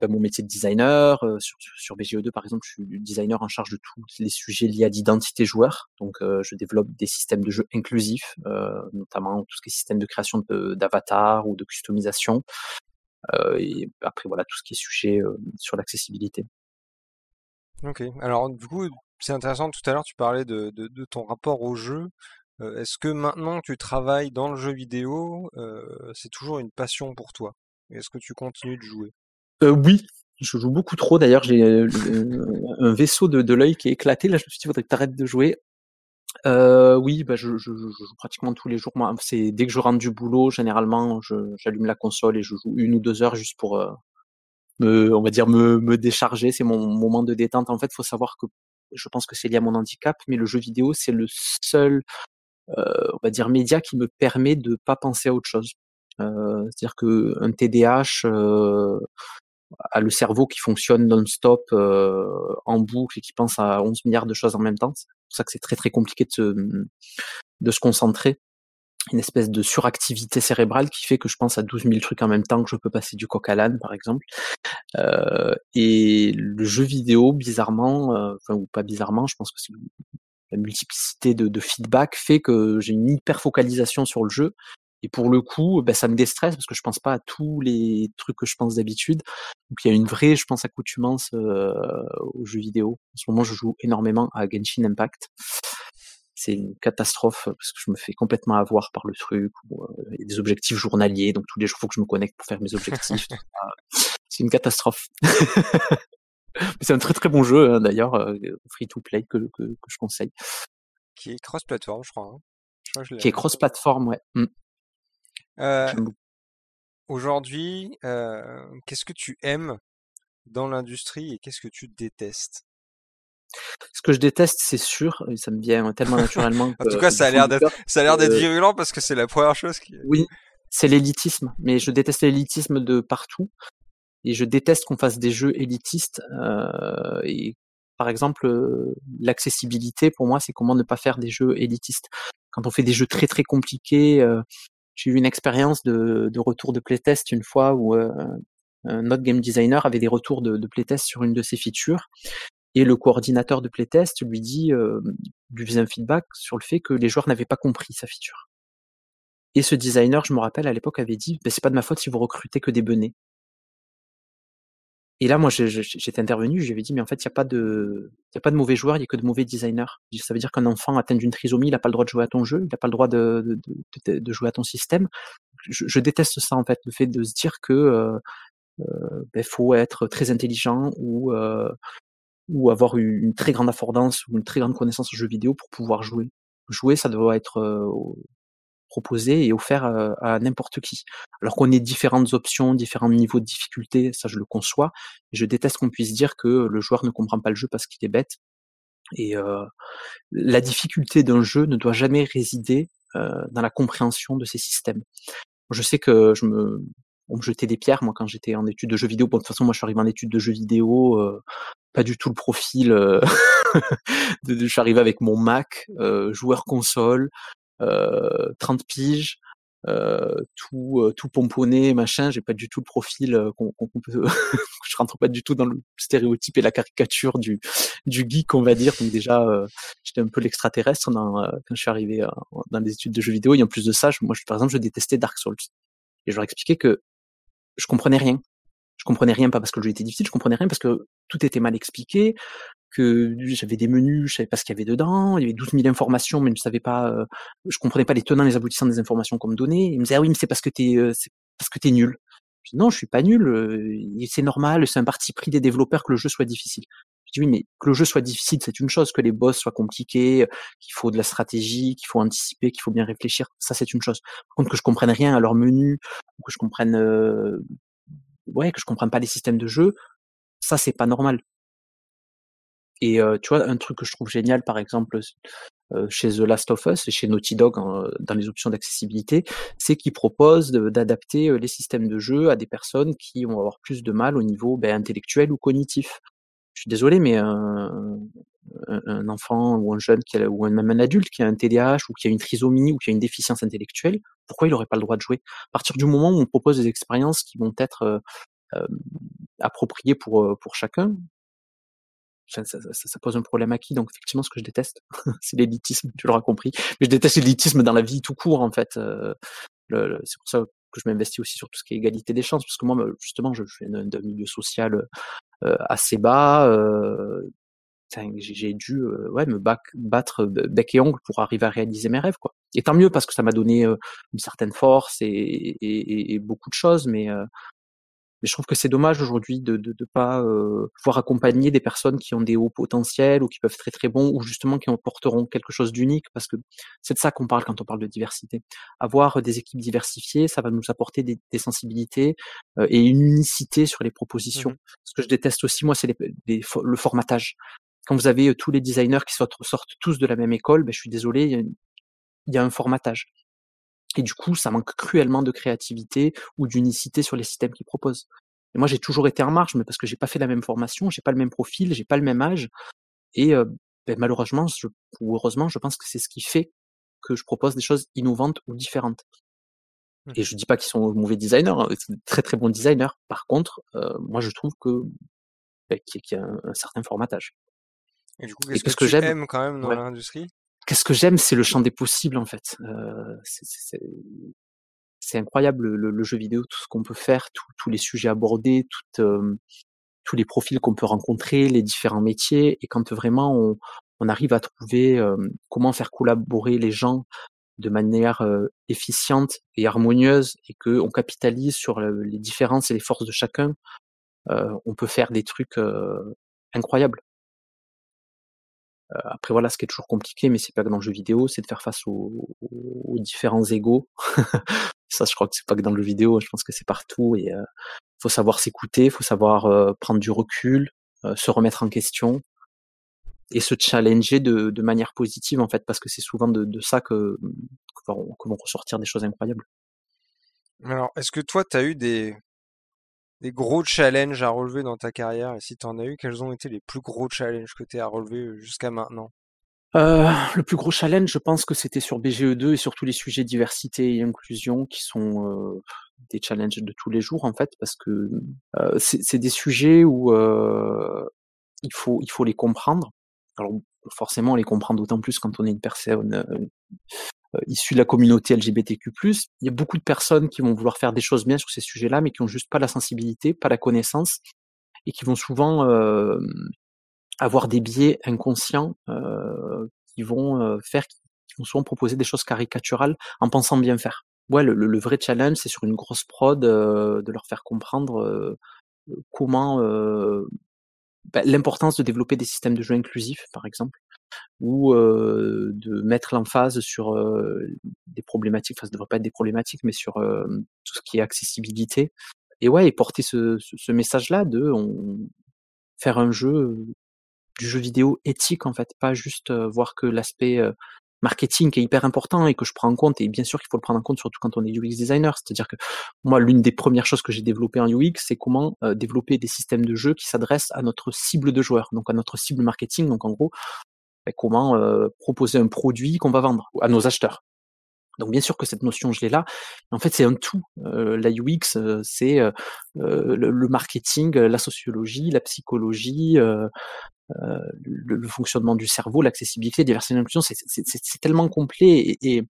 ben, mon métier de designer. Euh, sur, sur BGE2 par exemple, je suis designer en charge de tous les sujets liés à l'identité joueur. Donc euh, je développe des systèmes de jeu inclusifs, euh, notamment tout ce qui est système de création d'avatar ou de customisation. et après voilà tout ce qui est sujet sur l'accessibilité. Ok, alors du coup c'est intéressant, tout à l'heure tu parlais de, de, de, ton rapport au jeu. Euh, est-ce que maintenant tu travailles dans le jeu vidéo, euh, c'est toujours une passion pour toi? Est-ce que tu continues de jouer? Euh, Oui, je joue beaucoup trop. D'ailleurs, j'ai un vaisseau de, l'œil qui est éclaté. Là, je me suis dit, il faudrait que tu arrêtes de jouer. Oui, bah je, joue pratiquement tous les jours. Moi, c'est dès que je rentre du boulot, généralement, j'allume la console et je joue une ou deux heures juste pour me, on va dire, me, me décharger. C'est mon moment de détente. En fait, faut savoir que je pense que c'est lié à mon handicap, mais le jeu vidéo, c'est le seul, on va dire, média qui me permet de pas penser à autre chose. Euh, C'est-à-dire que un TDAH euh, a le cerveau qui fonctionne non-stop, euh, en boucle et qui pense à 11 milliards de choses en même temps. C'est pour ça que c'est très très compliqué de se, de se concentrer une espèce de suractivité cérébrale qui fait que je pense à 12 000 trucs en même temps, que je peux passer du coq à l'âne, par exemple. Euh, et le jeu vidéo, bizarrement, euh, enfin, ou pas bizarrement, je pense que c'est la multiplicité de, de feedback fait que j'ai une hyper focalisation sur le jeu. Et pour le coup, ben, ça me déstresse parce que je pense pas à tous les trucs que je pense d'habitude. Donc il y a une vraie, je pense, accoutumance euh, aux jeux vidéo. En ce moment, je joue énormément à Genshin Impact c'est une catastrophe parce que je me fais complètement avoir par le truc. Euh, il y a des objectifs journaliers, donc tous les jours, il faut que je me connecte pour faire mes objectifs. [laughs] c'est une catastrophe. [laughs] c'est un très très bon jeu hein, d'ailleurs, euh, free to play que, que, que, je conseille. Qui est cross-platform, je crois. Hein. Qui est cross-platform, ouais. Mmh. Euh, Aujourd'hui, euh, qu'est-ce que tu aimes dans l'industrie et qu'est-ce que tu détestes? Ce que je déteste, c'est sûr, ça me vient tellement naturellement. [laughs] en tout cas, ça a l'air d'être, ça a l'air d'être virulent parce que c'est la première chose qui. Oui, c'est l'élitisme, mais je déteste l'élitisme de partout et je déteste qu'on fasse des jeux élitistes. Euh, et par exemple, l'accessibilité pour moi, c'est comment ne pas faire des jeux élitistes. Quand on fait des jeux très très compliqués, euh, j'ai eu une expérience de, retour de playtest une fois où euh, un autre game designer avait des retours de, playtest sur une de ses features et le coordinateur de playtest lui dit, euh, lui faisait un feedback sur le fait que les joueurs n'avaient pas compris sa feature. Et ce designer, je me rappelle, à l'époque, avait dit, ben, c'est pas de ma faute si vous recrutez que des benets. Et là, moi, j'étais intervenu, j'avais dit, mais en fait, il n'y a pas de, a pas de mauvais joueurs, il n'y a que de mauvais designers. Ça veut dire qu'un enfant atteint d'une trisomie, il n'a pas le droit de jouer à ton jeu, il n'a pas le droit de, de, de, jouer à ton système. Je, je, déteste ça, en fait, le fait de se dire que euh, ben, faut être très intelligent ou euh, ou avoir une très grande affordance ou une très grande connaissance en jeux vidéo pour pouvoir jouer. Jouer, ça doit être proposé et offert à, n'importe qui. Alors qu'on ait différentes options, différents niveaux de difficulté, ça je le conçois. Je déteste qu'on puisse dire que le joueur ne comprend pas le jeu parce qu'il est bête. Et la difficulté d'un jeu ne doit jamais résider dans la compréhension de ces systèmes. Je sais que je me, on me jetait des pierres moi quand j'étais en études de jeux vidéo. Bon, de toute façon, moi je suis arrivé en études de jeux vidéo, pas du tout le profil. [laughs] De, je suis arrivé avec mon Mac, joueur console, 30 piges, tout tout pomponné, machin. J'ai pas du tout le profil qu'on peut. [laughs] je rentre pas du tout dans le stéréotype et la caricature du du geek, on va dire. Donc déjà, j'étais un peu l'extraterrestre quand je suis arrivé dans les études de jeux vidéo. Et en plus de ça, moi, par exemple, je détestais Dark Souls Et je leur expliquais que je comprenais rien. Je comprenais rien pas parce que le jeu était difficile, je comprenais rien parce que tout était mal expliqué, que j'avais des menus, je savais pas ce qu'il y avait dedans, il y avait 12 000 informations, mais je savais pas, euh, je comprenais pas les tenants, les aboutissants des informations qu'on me donnait. Ils me disaient ah oui, mais c'est parce que t'es, euh, c'est parce que t'es nul. Je dis non, je suis pas nul, euh, c'est normal, c'est un parti pris des développeurs que le jeu soit difficile. Je dis oui, mais que le jeu soit difficile, c'est une chose, que les boss soient compliqués, qu'il faut de la stratégie, qu'il faut anticiper, qu'il faut bien réfléchir, ça c'est une chose. Par contre, que je comprenne rien à leur menu, que je comprenne, euh, ouais, que je comprenne pas les systèmes de jeu, ça c'est pas normal. Et tu vois, un truc que je trouve génial, par exemple, chez The Last of Us et chez Naughty Dog dans les options d'accessibilité, c'est qu'ils proposent d'adapter les systèmes de jeu à des personnes qui vont avoir plus de mal au niveau ben, intellectuel ou cognitif. Je suis désolé, mais un, un enfant ou un jeune qui a, ou même un adulte qui a un TDAH ou qui a une trisomie ou qui a une déficience intellectuelle, pourquoi il n'aurait pas le droit de jouer? À partir du moment où on propose des expériences qui vont être euh, appropriées pour, pour chacun, ça, ça, ça, pose un problème à qui Donc effectivement, ce que je déteste, [laughs] c'est l'élitisme, tu l'auras compris. Mais je déteste l'élitisme dans la vie tout court, en fait. Euh, le, c'est pour ça que je m'investis aussi sur tout ce qui est égalité des chances, parce que moi, justement, je, je viens d'un milieu social euh, assez bas. Euh, j'ai dû euh, ouais, me battre bec et ongle pour arriver à réaliser mes rêves. Quoi. Et tant mieux parce que ça m'a donné euh, une certaine force et, et, et, beaucoup de choses, mais euh, mais je trouve que c'est dommage aujourd'hui de ne de, de pas euh, pouvoir accompagner des personnes qui ont des hauts potentiels ou qui peuvent être très très bons ou justement qui apporteront quelque chose d'unique parce que c'est de ça qu'on parle quand on parle de diversité. Avoir des équipes diversifiées, ça va nous apporter des, des sensibilités euh, et une unicité sur les propositions. Mmh Ce que je déteste aussi, moi, c'est le formatage. Quand vous avez tous les designers qui sortent, sortent tous de la même école, ben, je suis désolé, il y, a il y a un formatage. Et du coup, ça manque cruellement de créativité ou d'unicité sur les systèmes qu'ils proposent. Et moi, j'ai toujours été en marge, mais parce que j'ai pas fait la même formation, j'ai pas le même profil, j'ai pas le même âge. Et euh, ben, malheureusement, je, ou heureusement, je pense que c'est ce qui fait que je propose des choses innovantes ou différentes. Mmh. Et je dis pas qu'ils sont mauvais designers, hein, très très bons designers. Par contre, euh, moi, je trouve que ben, qu'il y a un, certain formatage. Et du coup, qu'est-ce que, que, tu j'aime quand même dans l'industrie? Qu'est-ce que j'aime, c'est le champ des possibles en fait. Euh, c'est incroyable le, le, jeu vidéo, tout ce qu'on peut faire, tous les sujets abordés, tout, euh, tous les profils qu'on peut rencontrer, les différents métiers, et quand vraiment on, on arrive à trouver euh, comment faire collaborer les gens de manière euh, efficiente et harmonieuse, et que on capitalise sur les différences et les forces de chacun, on peut faire des trucs incroyables. Euh, après voilà, ce qui est toujours compliqué, mais c'est pas que dans le jeu vidéo, c'est de faire face aux, aux différents égaux. [laughs] ça, je crois que c'est pas que dans le jeu vidéo, je pense que c'est partout. Et euh, faut savoir s'écouter, faut savoir euh, prendre du recul, euh, se remettre en question et se challenger de, de manière positive en fait, parce que c'est souvent de, de ça que, que, vont, que vont ressortir des choses incroyables. Alors, est-ce que toi, tu as eu des, des gros challenges à relever dans ta carrière Et si tu en as eu, quels ont été les plus gros challenges que tu as à relever jusqu'à maintenant? Euh, le plus gros challenge, je pense que c'était sur BGE2 et sur tous les sujets diversité et inclusion qui sont euh, des challenges de tous les jours en fait, parce que euh, c'est des sujets où il faut il faut les comprendre. Alors forcément, les comprend d'autant plus quand on est une personne euh, issus de la communauté LGBTQ+. Il y a beaucoup de personnes qui vont vouloir faire des choses bien sur ces sujets-là, mais qui ont juste pas la sensibilité, pas la connaissance, et qui vont souvent euh, avoir des biais inconscients euh, qui vont euh, faire, qui vont souvent proposer des choses caricaturales en pensant bien faire. Ouais, le, vrai challenge, c'est sur une grosse prod euh, de leur faire comprendre euh, comment bah, l'importance de développer des systèmes de jeu inclusifs, par exemple, ou de mettre l'emphase sur des problématiques, enfin ça devrait pas être des problématiques, mais sur tout ce qui est accessibilité. Et ouais, et porter ce, message-là de faire un jeu, du jeu vidéo éthique en fait, pas juste voir que l'aspect marketing est hyper important et que je prends en compte, et bien sûr qu'il faut le prendre en compte surtout quand on est UX designer, c'est-à-dire que moi l'une des premières choses que j'ai développées en UX, c'est comment développer des systèmes de jeu qui s'adressent à notre cible de joueurs, donc à notre cible marketing, donc en gros ben, comment euh, proposer un produit qu'on va vendre à nos acheteurs. Donc bien sûr que cette notion je l'ai là. En fait c'est un tout. Euh, la UX euh, c'est euh, le, marketing, la sociologie, la psychologie, le, le, fonctionnement du cerveau, l'accessibilité, diversité, l'inclusion. C'est tellement complet et, et,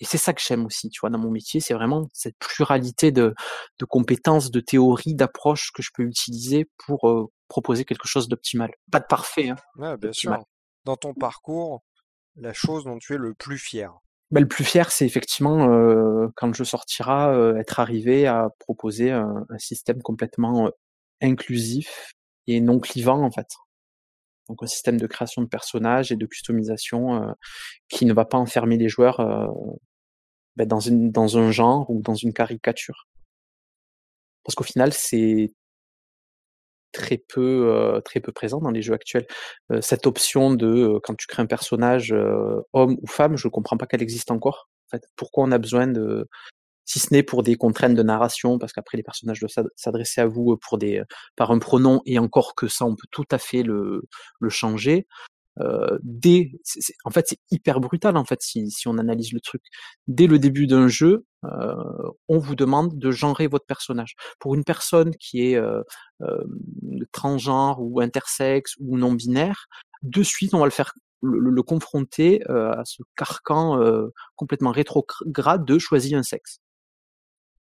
et c'est ça que j'aime aussi, tu vois, dans mon métier, c'est vraiment cette pluralité de, de compétences, de théories, d'approches que je peux utiliser pour euh, proposer quelque chose d'optimal. Pas de parfait, hein. Ouais, bien sûr. Dans ton parcours, la chose dont tu es le plus fier? Bah, le plus fier, c'est effectivement quand je sortira, être arrivé à proposer un, système complètement inclusif et non clivant en fait. Donc un système de création de personnages et de customisation qui ne va pas enfermer les joueurs une, dans un genre ou dans une caricature. Parce qu'au final, c'est très peu euh, très peu présent dans les jeux actuels. Euh, cette option de euh, quand tu crées un personnage homme ou femme, je comprends pas qu'elle existe encore. En fait, pourquoi on a besoin de si ce n'est pour des contraintes de narration, parce qu'après les personnages doivent s'adresser à vous pour des par un pronom et encore que ça, on peut tout à fait le, le changer euh, dès, en fait, c'est hyper brutal en fait si, si, on analyse le truc. Dès le début d'un jeu, euh, on vous demande de genrer votre personnage. Pour une personne qui est euh, euh transgenre ou intersexe ou non binaire, de suite, on va le faire le, le confronter euh, à ce carcan euh, complètement rétrograde de choisir un sexe.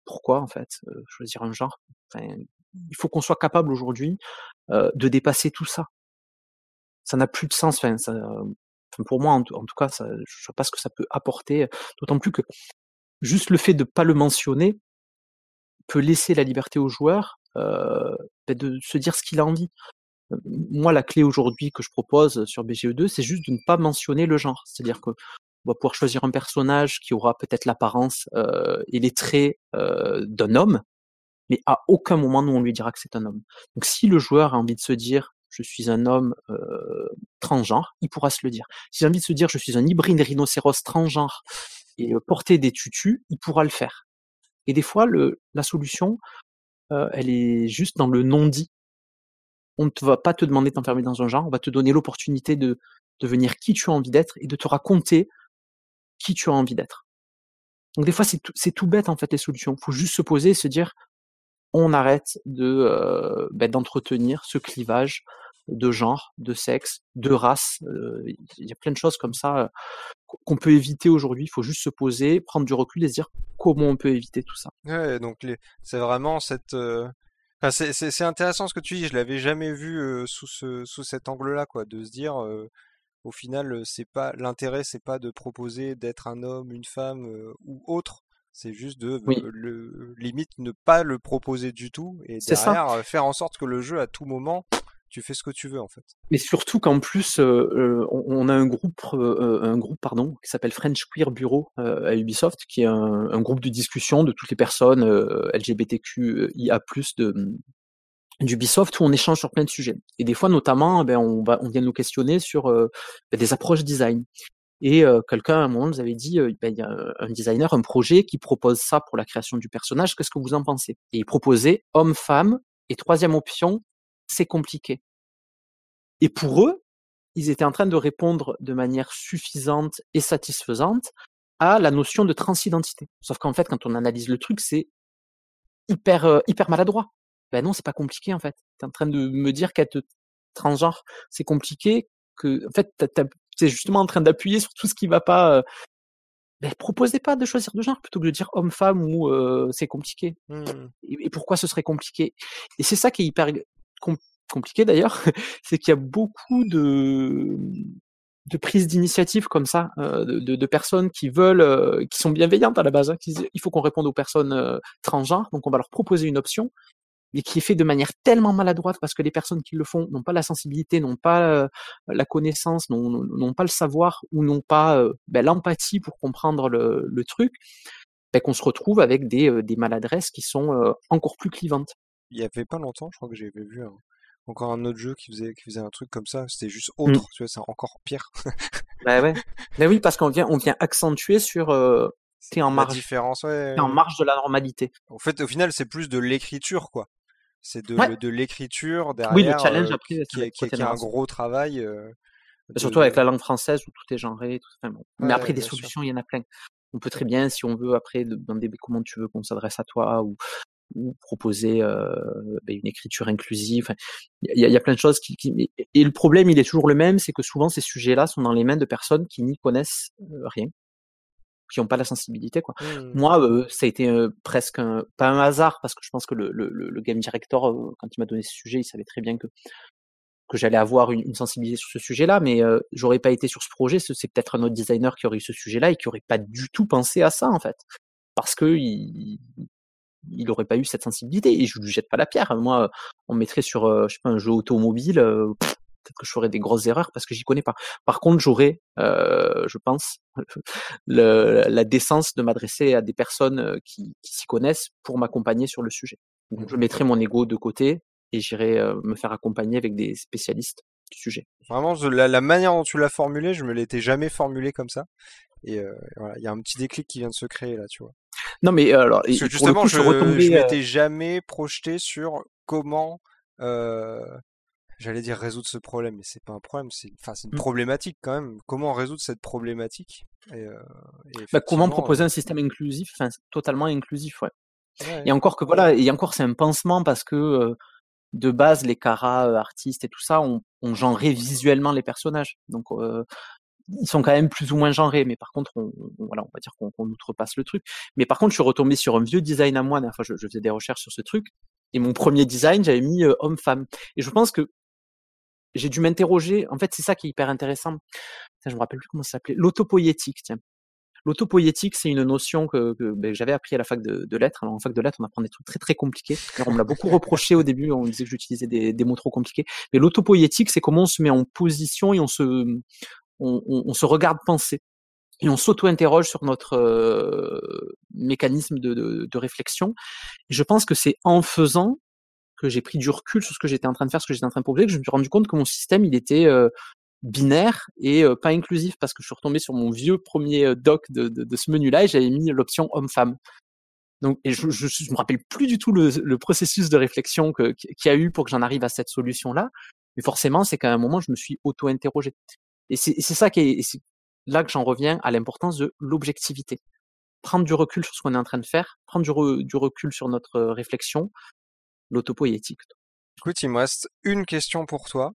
Pourquoi en fait choisir un genre? Enfin, Il faut qu'on soit capable aujourd'hui de dépasser tout ça ça n'a plus de sens. Enfin, ça, pour moi, en, tout cas, ça, je sais pas ce que ça peut apporter. D'autant plus que juste le fait de pas le mentionner peut laisser la liberté au joueur euh, ben, de se dire ce qu'il a envie. Moi, la clé aujourd'hui que je propose sur BGE2, c'est juste de ne pas mentionner le genre. C'est-à-dire que on va pouvoir choisir un personnage qui aura peut-être l'apparence euh, et les traits euh, d'un homme, mais à aucun moment nous on lui dira que c'est un homme. Donc si le joueur a envie de se dire je suis un homme transgenre, il pourra se le dire. Si j'ai envie de se dire je suis un hybride rhinocéros transgenre et porter des tutus, il pourra le faire. Et des fois, la solution, elle est juste dans le non-dit. On ne va pas te demander de t'enfermer dans un genre, on va te donner l'opportunité de devenir qui tu as envie d'être et de te raconter qui tu as envie d'être. Donc des fois, c'est tout, tout, bête en fait les solutions. Il faut juste se poser et se dire on arrête de ben, d'entretenir ce clivage de genre, de sexe, de race. Euh, il y a plein de choses comme ça euh, qu'on peut éviter aujourd'hui. Il faut juste se poser, prendre du recul et se dire comment on peut éviter tout ça. Ouais, donc c'est vraiment cette. C'est intéressant ce que tu dis. Je l'avais jamais vu sous ce sous cet angle-là, quoi, de se dire. Au final, c'est pas l'intérêt, c'est pas de proposer d'être un homme, une femme ou autre, c'est juste de le, limite ne pas le proposer du tout et derrière ça. faire en sorte que le jeu à tout moment tu fais ce que tu veux en fait. Mais surtout qu'en plus euh, on, a un groupe euh, un groupe pardon qui s'appelle French Queer Bureau euh, à Ubisoft qui est un, un, groupe de discussion de toutes les personnes LGBTQIA+ de d'Ubisoft où on échange sur plein de sujets. Et des fois notamment ben, on va on vient nous questionner sur ben, des approches design. Et quelqu'un à un moment nous avait dit, ben, il y a un designer, un projet qui propose ça pour la création du personnage, qu'est-ce que vous en pensez? Et il proposait homme-femme, et troisième option, c'est compliqué. Et pour eux, ils étaient en train de répondre de manière suffisante et satisfaisante à la notion de transidentité. Sauf qu'en fait, quand on analyse le truc, c'est hyper hyper maladroit. Ben non, c'est pas compliqué en fait. Tu es en train de me dire qu'être transgenre, c'est compliqué, que en fait, c'est justement en train d'appuyer sur tout ce qui va pas. Euh, ben, proposez pas de choisir de genre plutôt que de dire homme-femme ou euh, c'est compliqué. Mmh. Et, pourquoi ce serait compliqué? Et c'est ça qui est hyper compliqué d'ailleurs, [laughs] c'est qu'il y a beaucoup de de prises d'initiative comme ça, euh, de, de, personnes qui veulent, qui sont bienveillantes à la base, hein, qui disent il faut qu'on réponde aux personnes transgenres, donc on va leur proposer une option, mais qui est fait de manière tellement maladroite parce que les personnes qui le font n'ont pas la sensibilité, n'ont pas euh, la connaissance, n'ont pas le savoir ou n'ont pas euh, ben, l'empathie pour comprendre le, le truc, ben, qu'on se retrouve avec des, euh, des maladresses qui sont encore plus clivantes. Il y avait pas longtemps, je crois que j'avais vu encore un autre jeu qui faisait, qui faisait un truc comme ça, c'était juste mmh. autre, tu vois, c'est encore pire. [laughs] ouais. Ben oui, parce qu'on vient, on vient accentuer sur t'es en marge. différence, ouais. en marge de la normalité. En fait, au final, c'est plus de l'écriture, quoi. C'est de, de l'écriture derrière. Oui, le challenge après, qui, qui, est un gros travail. Surtout avec la langue française où tout est genré. Tout... Mais après, des solutions, il y en a plein. On peut très bien, si on veut, après, dans des comment tu veux qu'on s'adresse à toi ou, ou proposer euh, une écriture inclusive. Il y, a, y, a, plein de choses qui, qui, Et le problème, il est toujours le même, c'est que souvent ces sujets-là sont dans les mains de personnes qui n'y connaissent rien qui n'ont pas la sensibilité quoi. Mmh. Moi, euh, ça a été presque un, pas un hasard parce que je pense que le, le, le game director, quand il m'a donné ce sujet, il savait très bien que que j'allais avoir une, une, sensibilité sur ce sujet-là, mais euh, j'aurais pas été sur ce projet. C'est peut-être un autre designer qui aurait eu ce sujet-là et qui aurait pas du tout pensé à ça en fait, parce que il, il aurait pas eu cette sensibilité. Et je lui jette pas la pierre. Moi, on mettrait sur, je sais pas, un jeu automobile peut-être que je ferais des grosses erreurs parce que j'y connais pas. Par contre, j'aurais, euh, je pense, [laughs] le, la décence de m'adresser à des personnes qui, qui s'y connaissent pour m'accompagner sur le sujet. Donc, je mmh. mettrai mon ego de côté et j'irai euh, me faire accompagner avec des spécialistes du sujet. Vraiment, la, la manière dont tu l'as formulé, je me l'étais jamais formulé comme ça. Et euh, voilà, il y a un petit déclic qui vient de se créer là, tu vois. Non, mais alors, Parce que justement, je, je m'étais jamais projeté sur comment euh, j'allais dire résoudre ce problème, mais c'est pas un problème, c'est enfin c'est une mmh. problématique quand même. Comment résoudre cette problématique et, euh, bah, Comment proposer un système inclusif, enfin totalement inclusif, ouais. Et encore que voilà, et encore c'est un pansement parce que euh, de base les caras artistes et tout ça ont, ont genré visuellement les personnages, donc euh, ils sont quand même plus ou moins genrés, mais par contre, on, voilà, on va dire qu'on outrepasse le truc. Mais par contre, je suis retombé sur un vieux design à moi. Enfin, je, je faisais des recherches sur ce truc, et mon premier design, j'avais mis homme-femme. Et je pense que j'ai dû m'interroger. En fait, c'est ça qui est hyper intéressant. je me rappelle plus comment ça s'appelait. L'autopoétique, tiens. L'autopoétique, c'est une notion que, ben, j'avais appris à la fac de, lettres. Alors, en fac de lettres, on apprend des trucs très très compliqués. On me l'a beaucoup reproché au début, on disait que j'utilisais des, mots trop compliqués. Mais l'autopoétique, c'est comment on se met en position et on se, regarde penser. Et on s'auto-interroge sur notre euh, mécanisme de, réflexion. Je pense que c'est en faisant que j'ai pris du recul sur ce que j'étais en train de faire, ce que j'étais en train de proposer, que je me suis rendu compte que mon système, il était euh, binaire et euh, pas inclusif parce que je suis retombé sur mon vieux premier euh, doc de, de, de ce menu-là et j'avais mis l'option homme-femme. Donc, et je, je, je, me rappelle plus du tout le, le processus de réflexion qu'il y a eu pour que j'en arrive à cette solution-là. Mais forcément, c'est qu'à un moment, je me suis auto-interrogé. Et c'est ça qui est, c'est là que j'en reviens à l'importance de l'objectivité. Prendre du recul sur ce qu'on est en train de faire, prendre du, du recul sur notre réflexion, l'autopoétique. Écoute, il me reste une question pour toi.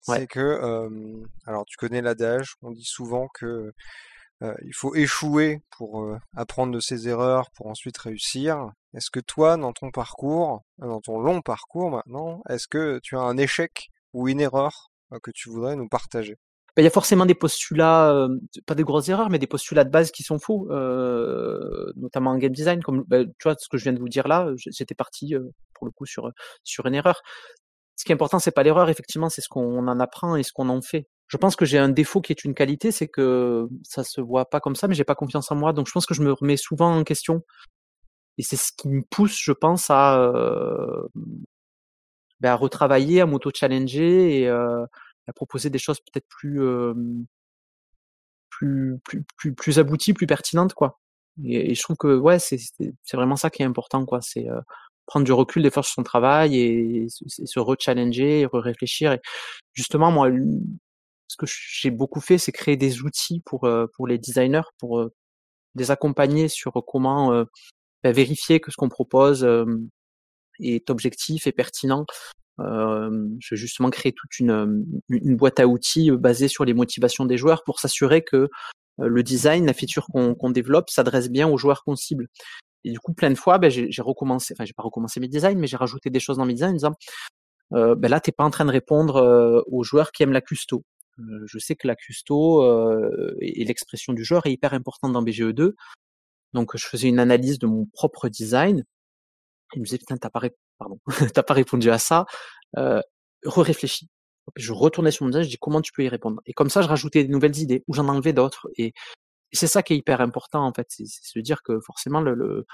C'est que, alors tu connais l'adage, on dit souvent que il faut échouer pour apprendre de ses erreurs, pour ensuite réussir. Est-ce que toi, dans ton parcours, dans ton long parcours maintenant, est-ce que tu as un échec ou une erreur que tu voudrais nous partager? Il y a forcément des postulats, pas des grosses erreurs, mais des postulats de base qui sont faux, euh, notamment en game design, comme bah, tu vois ce que je viens de vous dire là, j'étais parti pour le coup sur sur une erreur. Ce qui est important, c'est pas l'erreur, effectivement, c'est ce qu'on en apprend et ce qu'on en fait. Je pense que j'ai un défaut qui est une qualité, c'est que ça se voit pas comme ça, mais j'ai pas confiance en moi, donc je pense que je me remets souvent en question. Et c'est ce qui me pousse, je pense, à, euh, à retravailler, à m'auto-challenger et euh, à proposer des choses peut-être plus, plus, plus, plus, plus abouties, plus pertinentes, quoi. Et, je trouve que ouais, c'est vraiment ça qui est important, quoi. C'est prendre du recul des fois sur son travail et, se re-challenger, re-réfléchir. Et justement, moi, ce que j'ai beaucoup fait, c'est créer des outils pour pour les designers, pour les accompagner sur comment bah, vérifier que ce qu'on propose est objectif et pertinent euh, je justement créer toute une, une, boîte à outils basée sur les motivations des joueurs pour s'assurer que le design, la feature qu'on développe s'adresse bien aux joueurs qu'on cible. Et du coup, plein de fois, ben, j'ai recommencé, enfin, j'ai pas recommencé mes designs, mais j'ai rajouté des choses dans mes designs en disant, euh, ben là, t'es pas en train de répondre aux joueurs qui aiment la custo. je sais que la custo euh, et, l'expression du joueur est hyper importante dans BGE2. Donc, je faisais une analyse de mon propre design. Il me disait, putain, t'as pas, pardon, [laughs] t'as pas répondu à ça, euh, re-réfléchis. Je retournais sur mon design, je dis comment tu peux y répondre? Et comme ça, je rajoutais des nouvelles idées ou j'en enlevais d'autres. Et, c'est ça qui est hyper important en fait, c'est se dire que forcément le, le,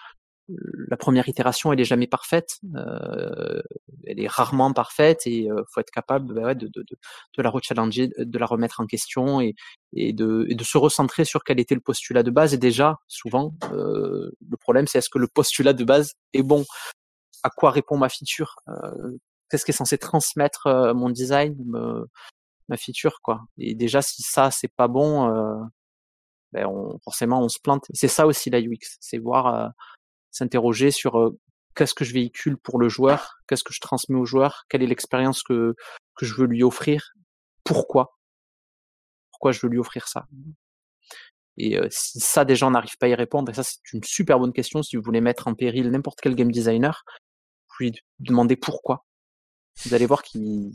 la première itération elle est jamais parfaite, euh, elle est rarement parfaite et euh, faut être capable bah, de, de, de, de, la rechallenger, de la remettre en question et, et, de, et de se recentrer sur quel était le postulat de base. Et déjà, souvent, euh, le problème c'est est-ce que le postulat de base est bon? À quoi répond ma feature, euh, qu'est-ce qui est censé transmettre euh, mon design, ma feature quoi. Et déjà si ça c'est pas bon, euh, ben forcément on se plante. C'est ça aussi la UX, c'est voir s'interroger sur qu'est-ce que je véhicule pour le joueur, qu'est-ce que je transmets au joueur, quelle est l'expérience que que je veux lui offrir, pourquoi, pourquoi je veux lui offrir ça. Et si ça déjà on n'arrive pas à y répondre, et ça c'est une super bonne question si vous voulez mettre en péril n'importe quel game designer, lui demandez pourquoi. Vous allez voir qu'il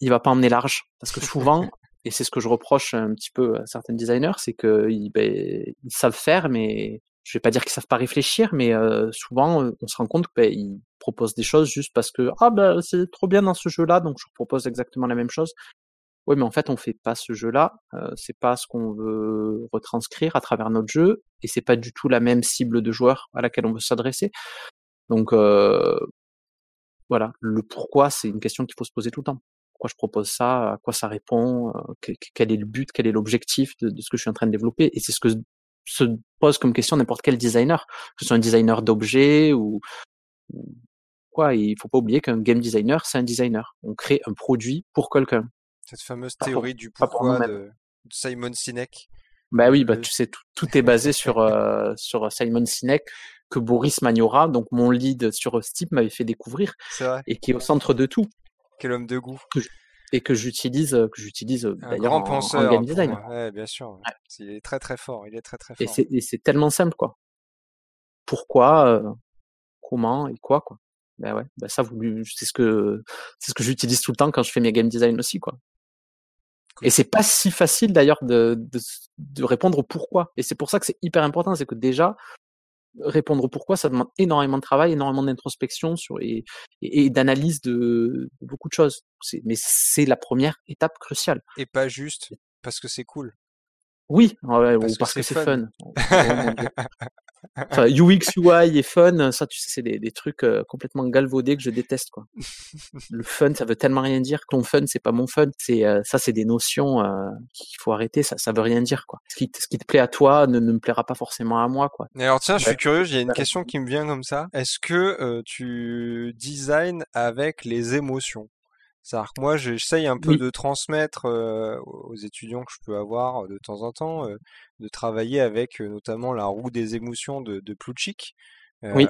il va pas emmener large, parce que souvent, [laughs] et c'est ce que je reproche un petit peu à certains designers, c'est qu'ils ben, ils savent faire, mais je vais pas dire qu'ils savent pas réfléchir, mais souvent on se rend compte qu'ils ben, proposent des choses juste parce que ah ben c'est trop bien dans ce jeu-là, donc je propose exactement la même chose. Oui, mais en fait, on fait pas ce jeu-là. Euh, c'est pas ce qu'on veut retranscrire à travers notre jeu, et c'est pas du tout la même cible de joueurs à laquelle on veut s'adresser. Donc euh, voilà, le pourquoi, c'est une question qu'il faut se poser tout le temps. Pourquoi je propose ça? À quoi ça répond? Quel est le but? Quel est l'objectif de, ce que je suis en train de développer? Et c'est ce que se pose comme question n'importe quel designer, que ce soit un designer d'objets ou, quoi. Il faut pas oublier qu'un game designer, c'est un designer. On crée un produit pour quelqu'un. Cette fameuse théorie du pourquoi de, Simon Sinek. Bah oui, bah tu sais, tout, est basé sur, [laughs] euh, sur Simon Sinek que Boris Magnora, donc mon lead sur Steep, m'avait fait découvrir et qui est au centre de tout. Quel homme de goût. et que j'utilise, que j'utilise d'ailleurs en, penseur, game design. Ouais, bien sûr. Il est très très fort. Il est très très fort. Et c'est tellement simple quoi. Pourquoi, euh, comment et quoi quoi. Ben ouais, ben ça c'est ce que c'est ce que j'utilise tout le temps quand je fais mes game design aussi quoi. Et c'est pas si facile d'ailleurs de, de, de, répondre au pourquoi. Et c'est pour ça que c'est hyper important, c'est que déjà, répondre au pourquoi, ça demande énormément de travail, énormément d'introspection sur et, et, d'analyse de, beaucoup de choses. Mais c'est la première étape cruciale. Et pas juste parce que c'est cool. Oui, ou parce que c'est fun. [laughs] Enfin, UX, UI et fun, ça, tu sais, c'est des, des trucs euh, complètement galvaudés que je déteste, quoi. [laughs] Le fun, ça veut tellement rien dire. Ton fun, c'est pas mon fun. C'est euh, ça, c'est des notions euh, qu'il faut arrêter. Ça, ça veut rien dire, quoi. Ce qui, ce qui te plaît à toi ne, ne me plaira pas forcément à moi, quoi. alors tiens, je suis curieux. Il y a une question qui me vient comme ça. Est-ce que tu designs avec les émotions? C'est-à-dire que moi, j'essaye un peu de transmettre aux étudiants que je peux avoir de temps en temps, de travailler avec notamment la roue des émotions de, de Plutchik. oui.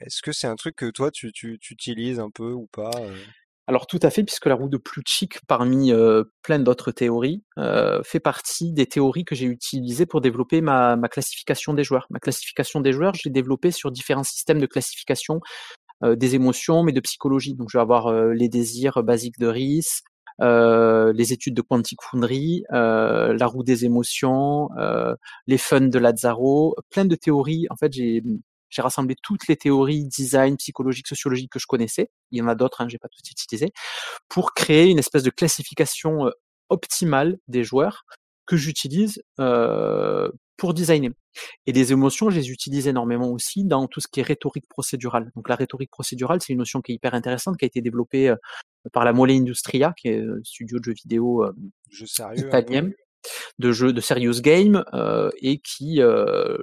Est-ce que c'est un truc que toi, tu, tu, tu utilises un peu ou pas alors tout à fait, puisque la roue de Plutchik, parmi plein d'autres théories, fait partie des théories que j'ai utilisées pour développer ma, ma, classification des joueurs. Ma classification des joueurs, je l'ai développée sur différents systèmes de classification des émotions, mais de psychologie. Donc, je vais avoir euh, les désirs basiques de Rice, euh, les études de Quantic Foundry, euh, la roue des émotions, euh, les fun de Lazzaro, plein de théories. En fait, j'ai j'ai rassemblé toutes les théories design, psychologique, sociologique que je connaissais. Il y en a d'autres, hein, j'ai pas tout utilisé, pour créer une espèce de classification optimale des joueurs que j'utilise euh, pour designer. Et les émotions, je les utilise énormément aussi dans tout ce qui est rhétorique procédurale. Donc la rhétorique procédurale, c'est une notion qui est hyper intéressante, qui a été développée euh, par la Mole Industria, qui est un studio de jeux vidéo euh, jeu sérieux, italien, de jeux de serious game, euh, et qui euh,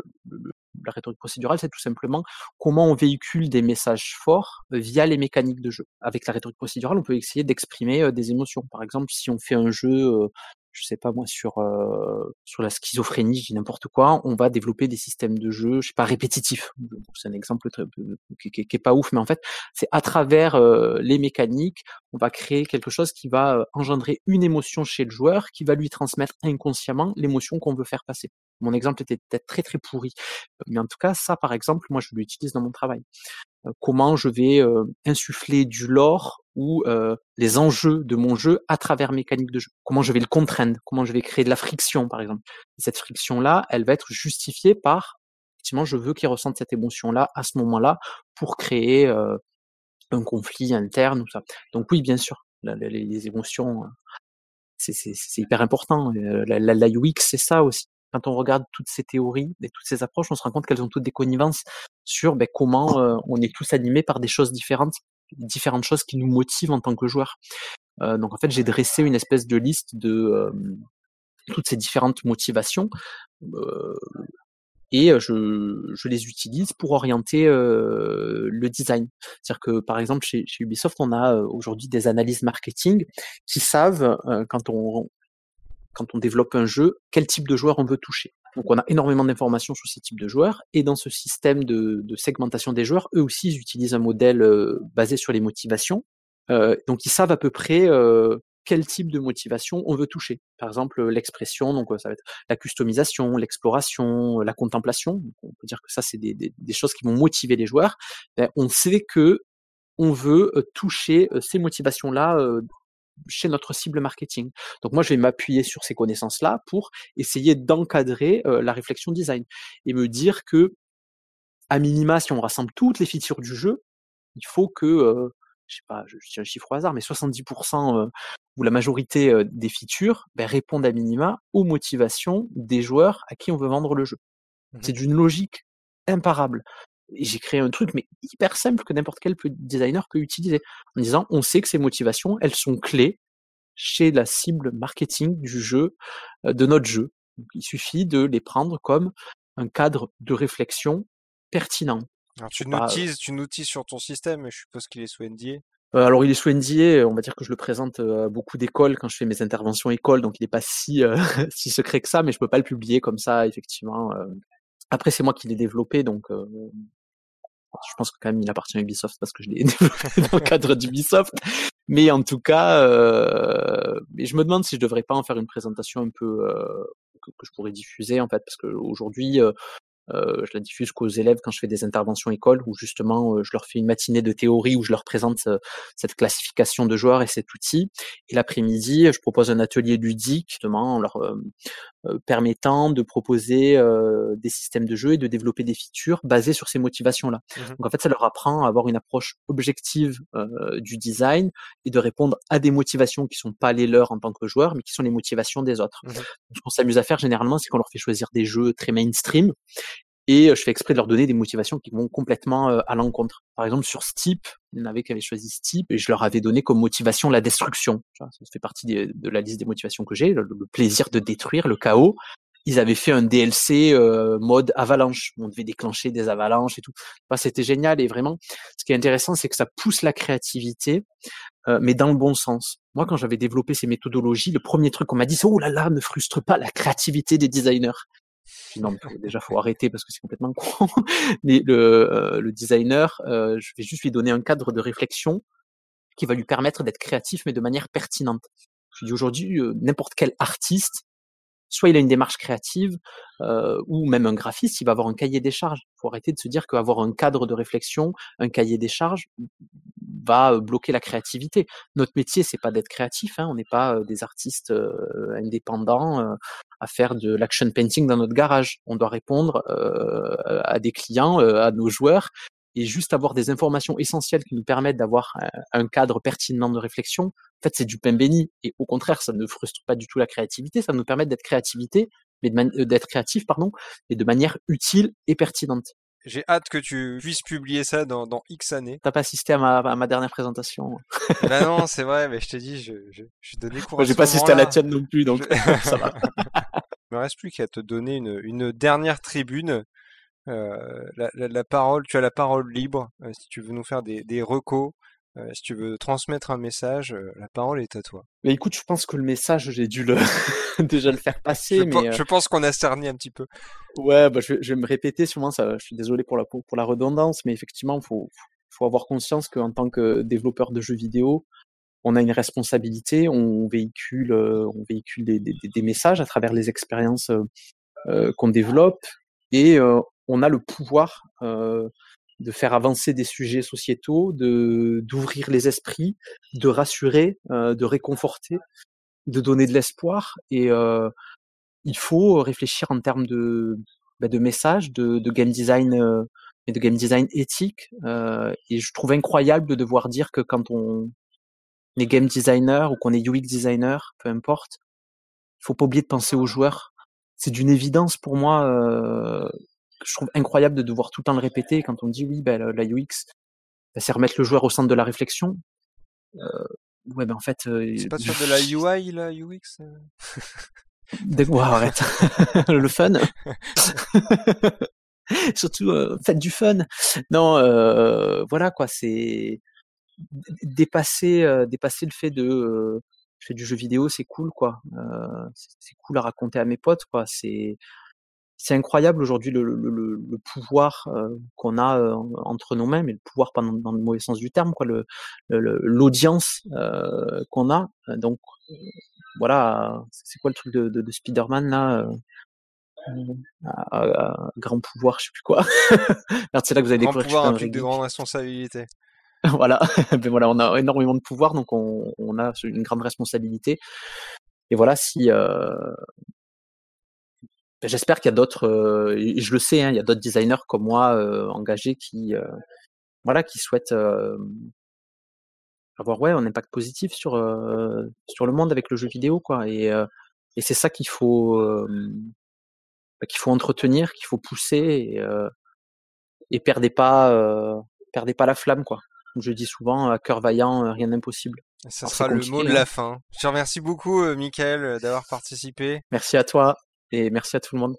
la rhétorique procédurale, c'est tout simplement comment on véhicule des messages forts via les mécaniques de jeu. Avec la rhétorique procédurale, on peut essayer d'exprimer des émotions. Par exemple, si on fait un jeu je sais pas moi sur euh, sur la schizophrénie, je dis n'importe quoi, on va développer des systèmes de jeu, je sais pas répétitifs. C'est un exemple très, qui, est pas ouf, mais en fait, c'est à travers euh, les mécaniques, on va créer quelque chose qui va euh, engendrer une émotion chez le joueur, qui va lui transmettre inconsciemment l'émotion qu'on veut faire passer. Mon exemple était peut-être très très pourri, mais en tout cas, ça par exemple, moi je l'utilise dans mon travail. Comment je vais insuffler du lore ou euh, les enjeux de mon jeu à travers mécanique de jeu. Comment je vais le contraindre, comment je vais créer de la friction par exemple. cette friction-là, elle va être justifiée par, effectivement, je veux qu'il ressente cette émotion-là à ce moment-là pour créer un conflit interne ou ça. Donc oui, bien sûr, les, émotions, c'est hyper important. La, la, UX, c'est ça aussi quand on regarde toutes ces théories et toutes ces approches, on se rend compte qu'elles ont toutes des connivences sur ben, comment euh, on est tous animés par des choses différentes, différentes choses qui nous motivent en tant que joueurs. Euh, donc en fait, j'ai dressé une espèce de liste de toutes ces différentes motivations et je, je, les utilise pour orienter le design. C'est-à-dire que par exemple chez, chez Ubisoft, on a aujourd'hui des analyses marketing qui savent quand on quand on développe un jeu, quel type de joueur on veut toucher. Donc on a énormément d'informations sur ces types de joueurs, et dans ce système de, segmentation des joueurs, eux aussi ils utilisent un modèle euh, basé sur les motivations. Euh, donc ils savent à peu près euh, quel type de motivation on veut toucher. Par exemple, l'expression, donc ça va être la customisation, l'exploration, la contemplation. On peut dire que ça, c'est des, des, choses qui vont motiver les joueurs. On sait que on veut toucher ces motivations-là chez notre cible marketing. Donc moi, je vais m'appuyer sur ces connaissances-là pour essayer d'encadrer la réflexion design et me dire que, à minima, si on rassemble toutes les features du jeu, il faut que, je sais pas, je, tiens un chiffre au hasard, mais 70% ou la majorité des features ben, répondent à minima aux motivations des joueurs à qui on veut vendre le jeu. Mmh C'est d'une logique imparable j'ai créé un truc, mais hyper simple que n'importe quel designer peut utiliser. En disant, on sait que ces motivations, elles sont clés chez la cible marketing du jeu, de notre jeu. il suffit de les prendre comme un cadre de réflexion pertinent. Alors, tu notices, tu notices sur ton système, mais je suppose qu'il est sous NDA. alors il est sous NDA, on va dire que je le présente à beaucoup d'écoles quand je fais mes interventions écoles, donc il n'est pas si, [laughs] si secret que ça, mais je peux pas le publier comme ça, effectivement. Après, c'est moi qui l'ai développé, donc je pense que quand même il appartient à Ubisoft parce que je l'ai [laughs] développé dans le cadre d'Ubisoft. Mais en tout cas, euh, je me demande si je devrais pas en faire une présentation un peu euh, que, je pourrais diffuser en fait, parce qu'aujourd'hui, euh, euh, je la diffuse qu'aux élèves quand je fais des interventions écoles, où justement je leur fais une matinée de théorie où je leur présente cette classification de joueurs et cet outil. Et l'après-midi, je propose un atelier ludique, justement, en leur euh, permettant de proposer euh, des systèmes de jeu et de développer des features basées sur ces motivations-là. Mmh Donc en fait, ça leur apprend à avoir une approche objective euh, du design et de répondre à des motivations qui sont pas les leurs en tant que joueurs, mais qui sont les motivations des autres. Mmh Ce qu'on s'amuse à faire généralement, c'est qu'on leur fait choisir des jeux très mainstream et je fais exprès de leur donner des motivations qui vont complètement à l'encontre. Par exemple, sur Steep, il y en avait qui avaient choisi Steep et je leur avais donné comme motivation la destruction. Ça fait partie de la liste des motivations que j'ai, le, plaisir de détruire, le chaos. Ils avaient fait un DLC mode avalanche. On devait déclencher des avalanches et tout. C'était génial et vraiment, ce qui est intéressant, c'est que ça pousse la créativité, mais dans le bon sens. Moi, quand j'avais développé ces méthodologies, le premier truc qu'on m'a dit, c'est oh là là, ne frustre pas la créativité des designers non, déjà faut arrêter parce que c'est complètement con. [laughs] Mais le, euh, le designer, euh, je vais juste lui donner un cadre de réflexion qui va lui permettre d'être créatif, mais de manière pertinente. Je dis aujourd'hui, euh, n'importe quel artiste, soit il a une démarche créative, ou même un graphiste, il va avoir un cahier des charges. Il faut arrêter de se dire qu'avoir un cadre de réflexion, un cahier des charges, va bloquer la créativité. Notre métier, c'est pas d'être créatif. Hein, on n'est pas des artistes indépendants à faire de l'action painting dans notre garage. On doit répondre à des clients, à nos joueurs, et juste avoir des informations essentielles qui nous permettent d'avoir un, cadre pertinent de réflexion. En fait, c'est du pain béni. Et au contraire, ça ne frustre pas du tout la créativité. Ça nous permet d'être créativité, mais d'être créatif, pardon, et de manière utile et pertinente. J'ai hâte que tu puisses publier ça dans, dans X années. T'as pas assisté à ma, à ma dernière présentation. bah non, [laughs] c'est vrai, mais je t'ai dit, je, je, je donnais cours. J'ai pas assisté à la tienne non plus, donc ça va. [laughs] Il me reste plus qu'à te donner une, une dernière tribune. Euh, la, la, la, parole, tu as la parole libre. Euh, si tu veux nous faire des, des recos, euh, si tu veux transmettre un message, euh, la parole est à toi. Mais écoute, je pense que le message, j'ai dû le [laughs] déjà le faire passer. je, mais, je pense qu'on a cerné un petit peu. Ouais, bah, je, je, vais me répéter sûrement. Ça, je suis désolé pour la pour, la redondance, mais effectivement, faut faut avoir conscience qu'en tant que développeur de jeux vidéo, on a une responsabilité. On véhicule on véhicule des, des, des messages à travers les expériences euh, qu'on développe et on a le pouvoir euh, de faire avancer des sujets sociétaux, de d'ouvrir les esprits, de rassurer, euh, de réconforter, de donner de l'espoir. Et euh, il faut réfléchir en termes de bah, de messages, de, de game design euh, et de game design éthique. Euh, et je trouve incroyable de devoir dire que quand on est game designer ou qu'on est UX designer, peu importe, faut pas oublier de penser aux joueurs. C'est d'une évidence pour moi. Je trouve incroyable de devoir tout le temps le répéter quand on dit oui, ben, la UX, ben, c'est remettre le joueur au centre de la réflexion. Euh, ouais, ben en fait. Euh, c'est pas sur de la UI, la UX wow, arrête. [laughs] le fun. [laughs] Surtout, euh, faites du fun. Non, euh, voilà quoi, c'est dépasser, euh, dépasser le fait de euh, je fais du jeu vidéo, c'est cool quoi. c'est cool à raconter à mes potes quoi. C'est c'est incroyable aujourd'hui le, le, le, pouvoir qu'on a entre nos mains, mais le pouvoir pas dans, le mauvais sens du terme, quoi, l'audience qu'on a. Donc voilà, c'est quoi le truc de, de, de Spider-Man là grand pouvoir, je sais plus quoi. [laughs] c'est là que vous avez découvert. Grand pouvoir implique de grandes responsabilités. [laughs] voilà, [laughs] ben voilà, on a énormément de pouvoir, donc on, on a une grande responsabilité. Et voilà, si euh, j'espère qu'il y a d'autres, euh, je le sais, hein, il y a d'autres designers comme moi euh, engagés qui, euh, voilà, qui souhaitent euh, avoir ouais un impact positif sur sur le monde avec le jeu vidéo, quoi. Et, et c'est ça qu'il faut bah, qu'il faut entretenir, qu'il faut pousser et, et perdez pas, perdez pas la flamme, quoi. Comme je dis souvent, à cœur vaillant, rien d'impossible. Ça sera le mot de la hein. fin. Je te remercie beaucoup, euh, Michael, d'avoir participé. Merci à toi et merci à tout le monde.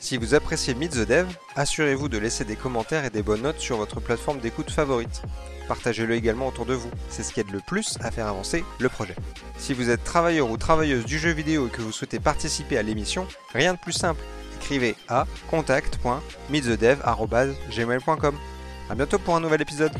Si vous appréciez Meet the Dev, assurez-vous de laisser des commentaires et des bonnes notes sur votre plateforme d'écoute favorite. Partagez-le également autour de vous, c'est ce qui aide le plus à faire avancer le projet. Si vous êtes travailleur ou travailleuse du jeu vidéo et que vous souhaitez participer à l'émission, rien de plus simple. Écrivez à contact.meetthedev.gmail.com A bientôt pour un nouvel épisode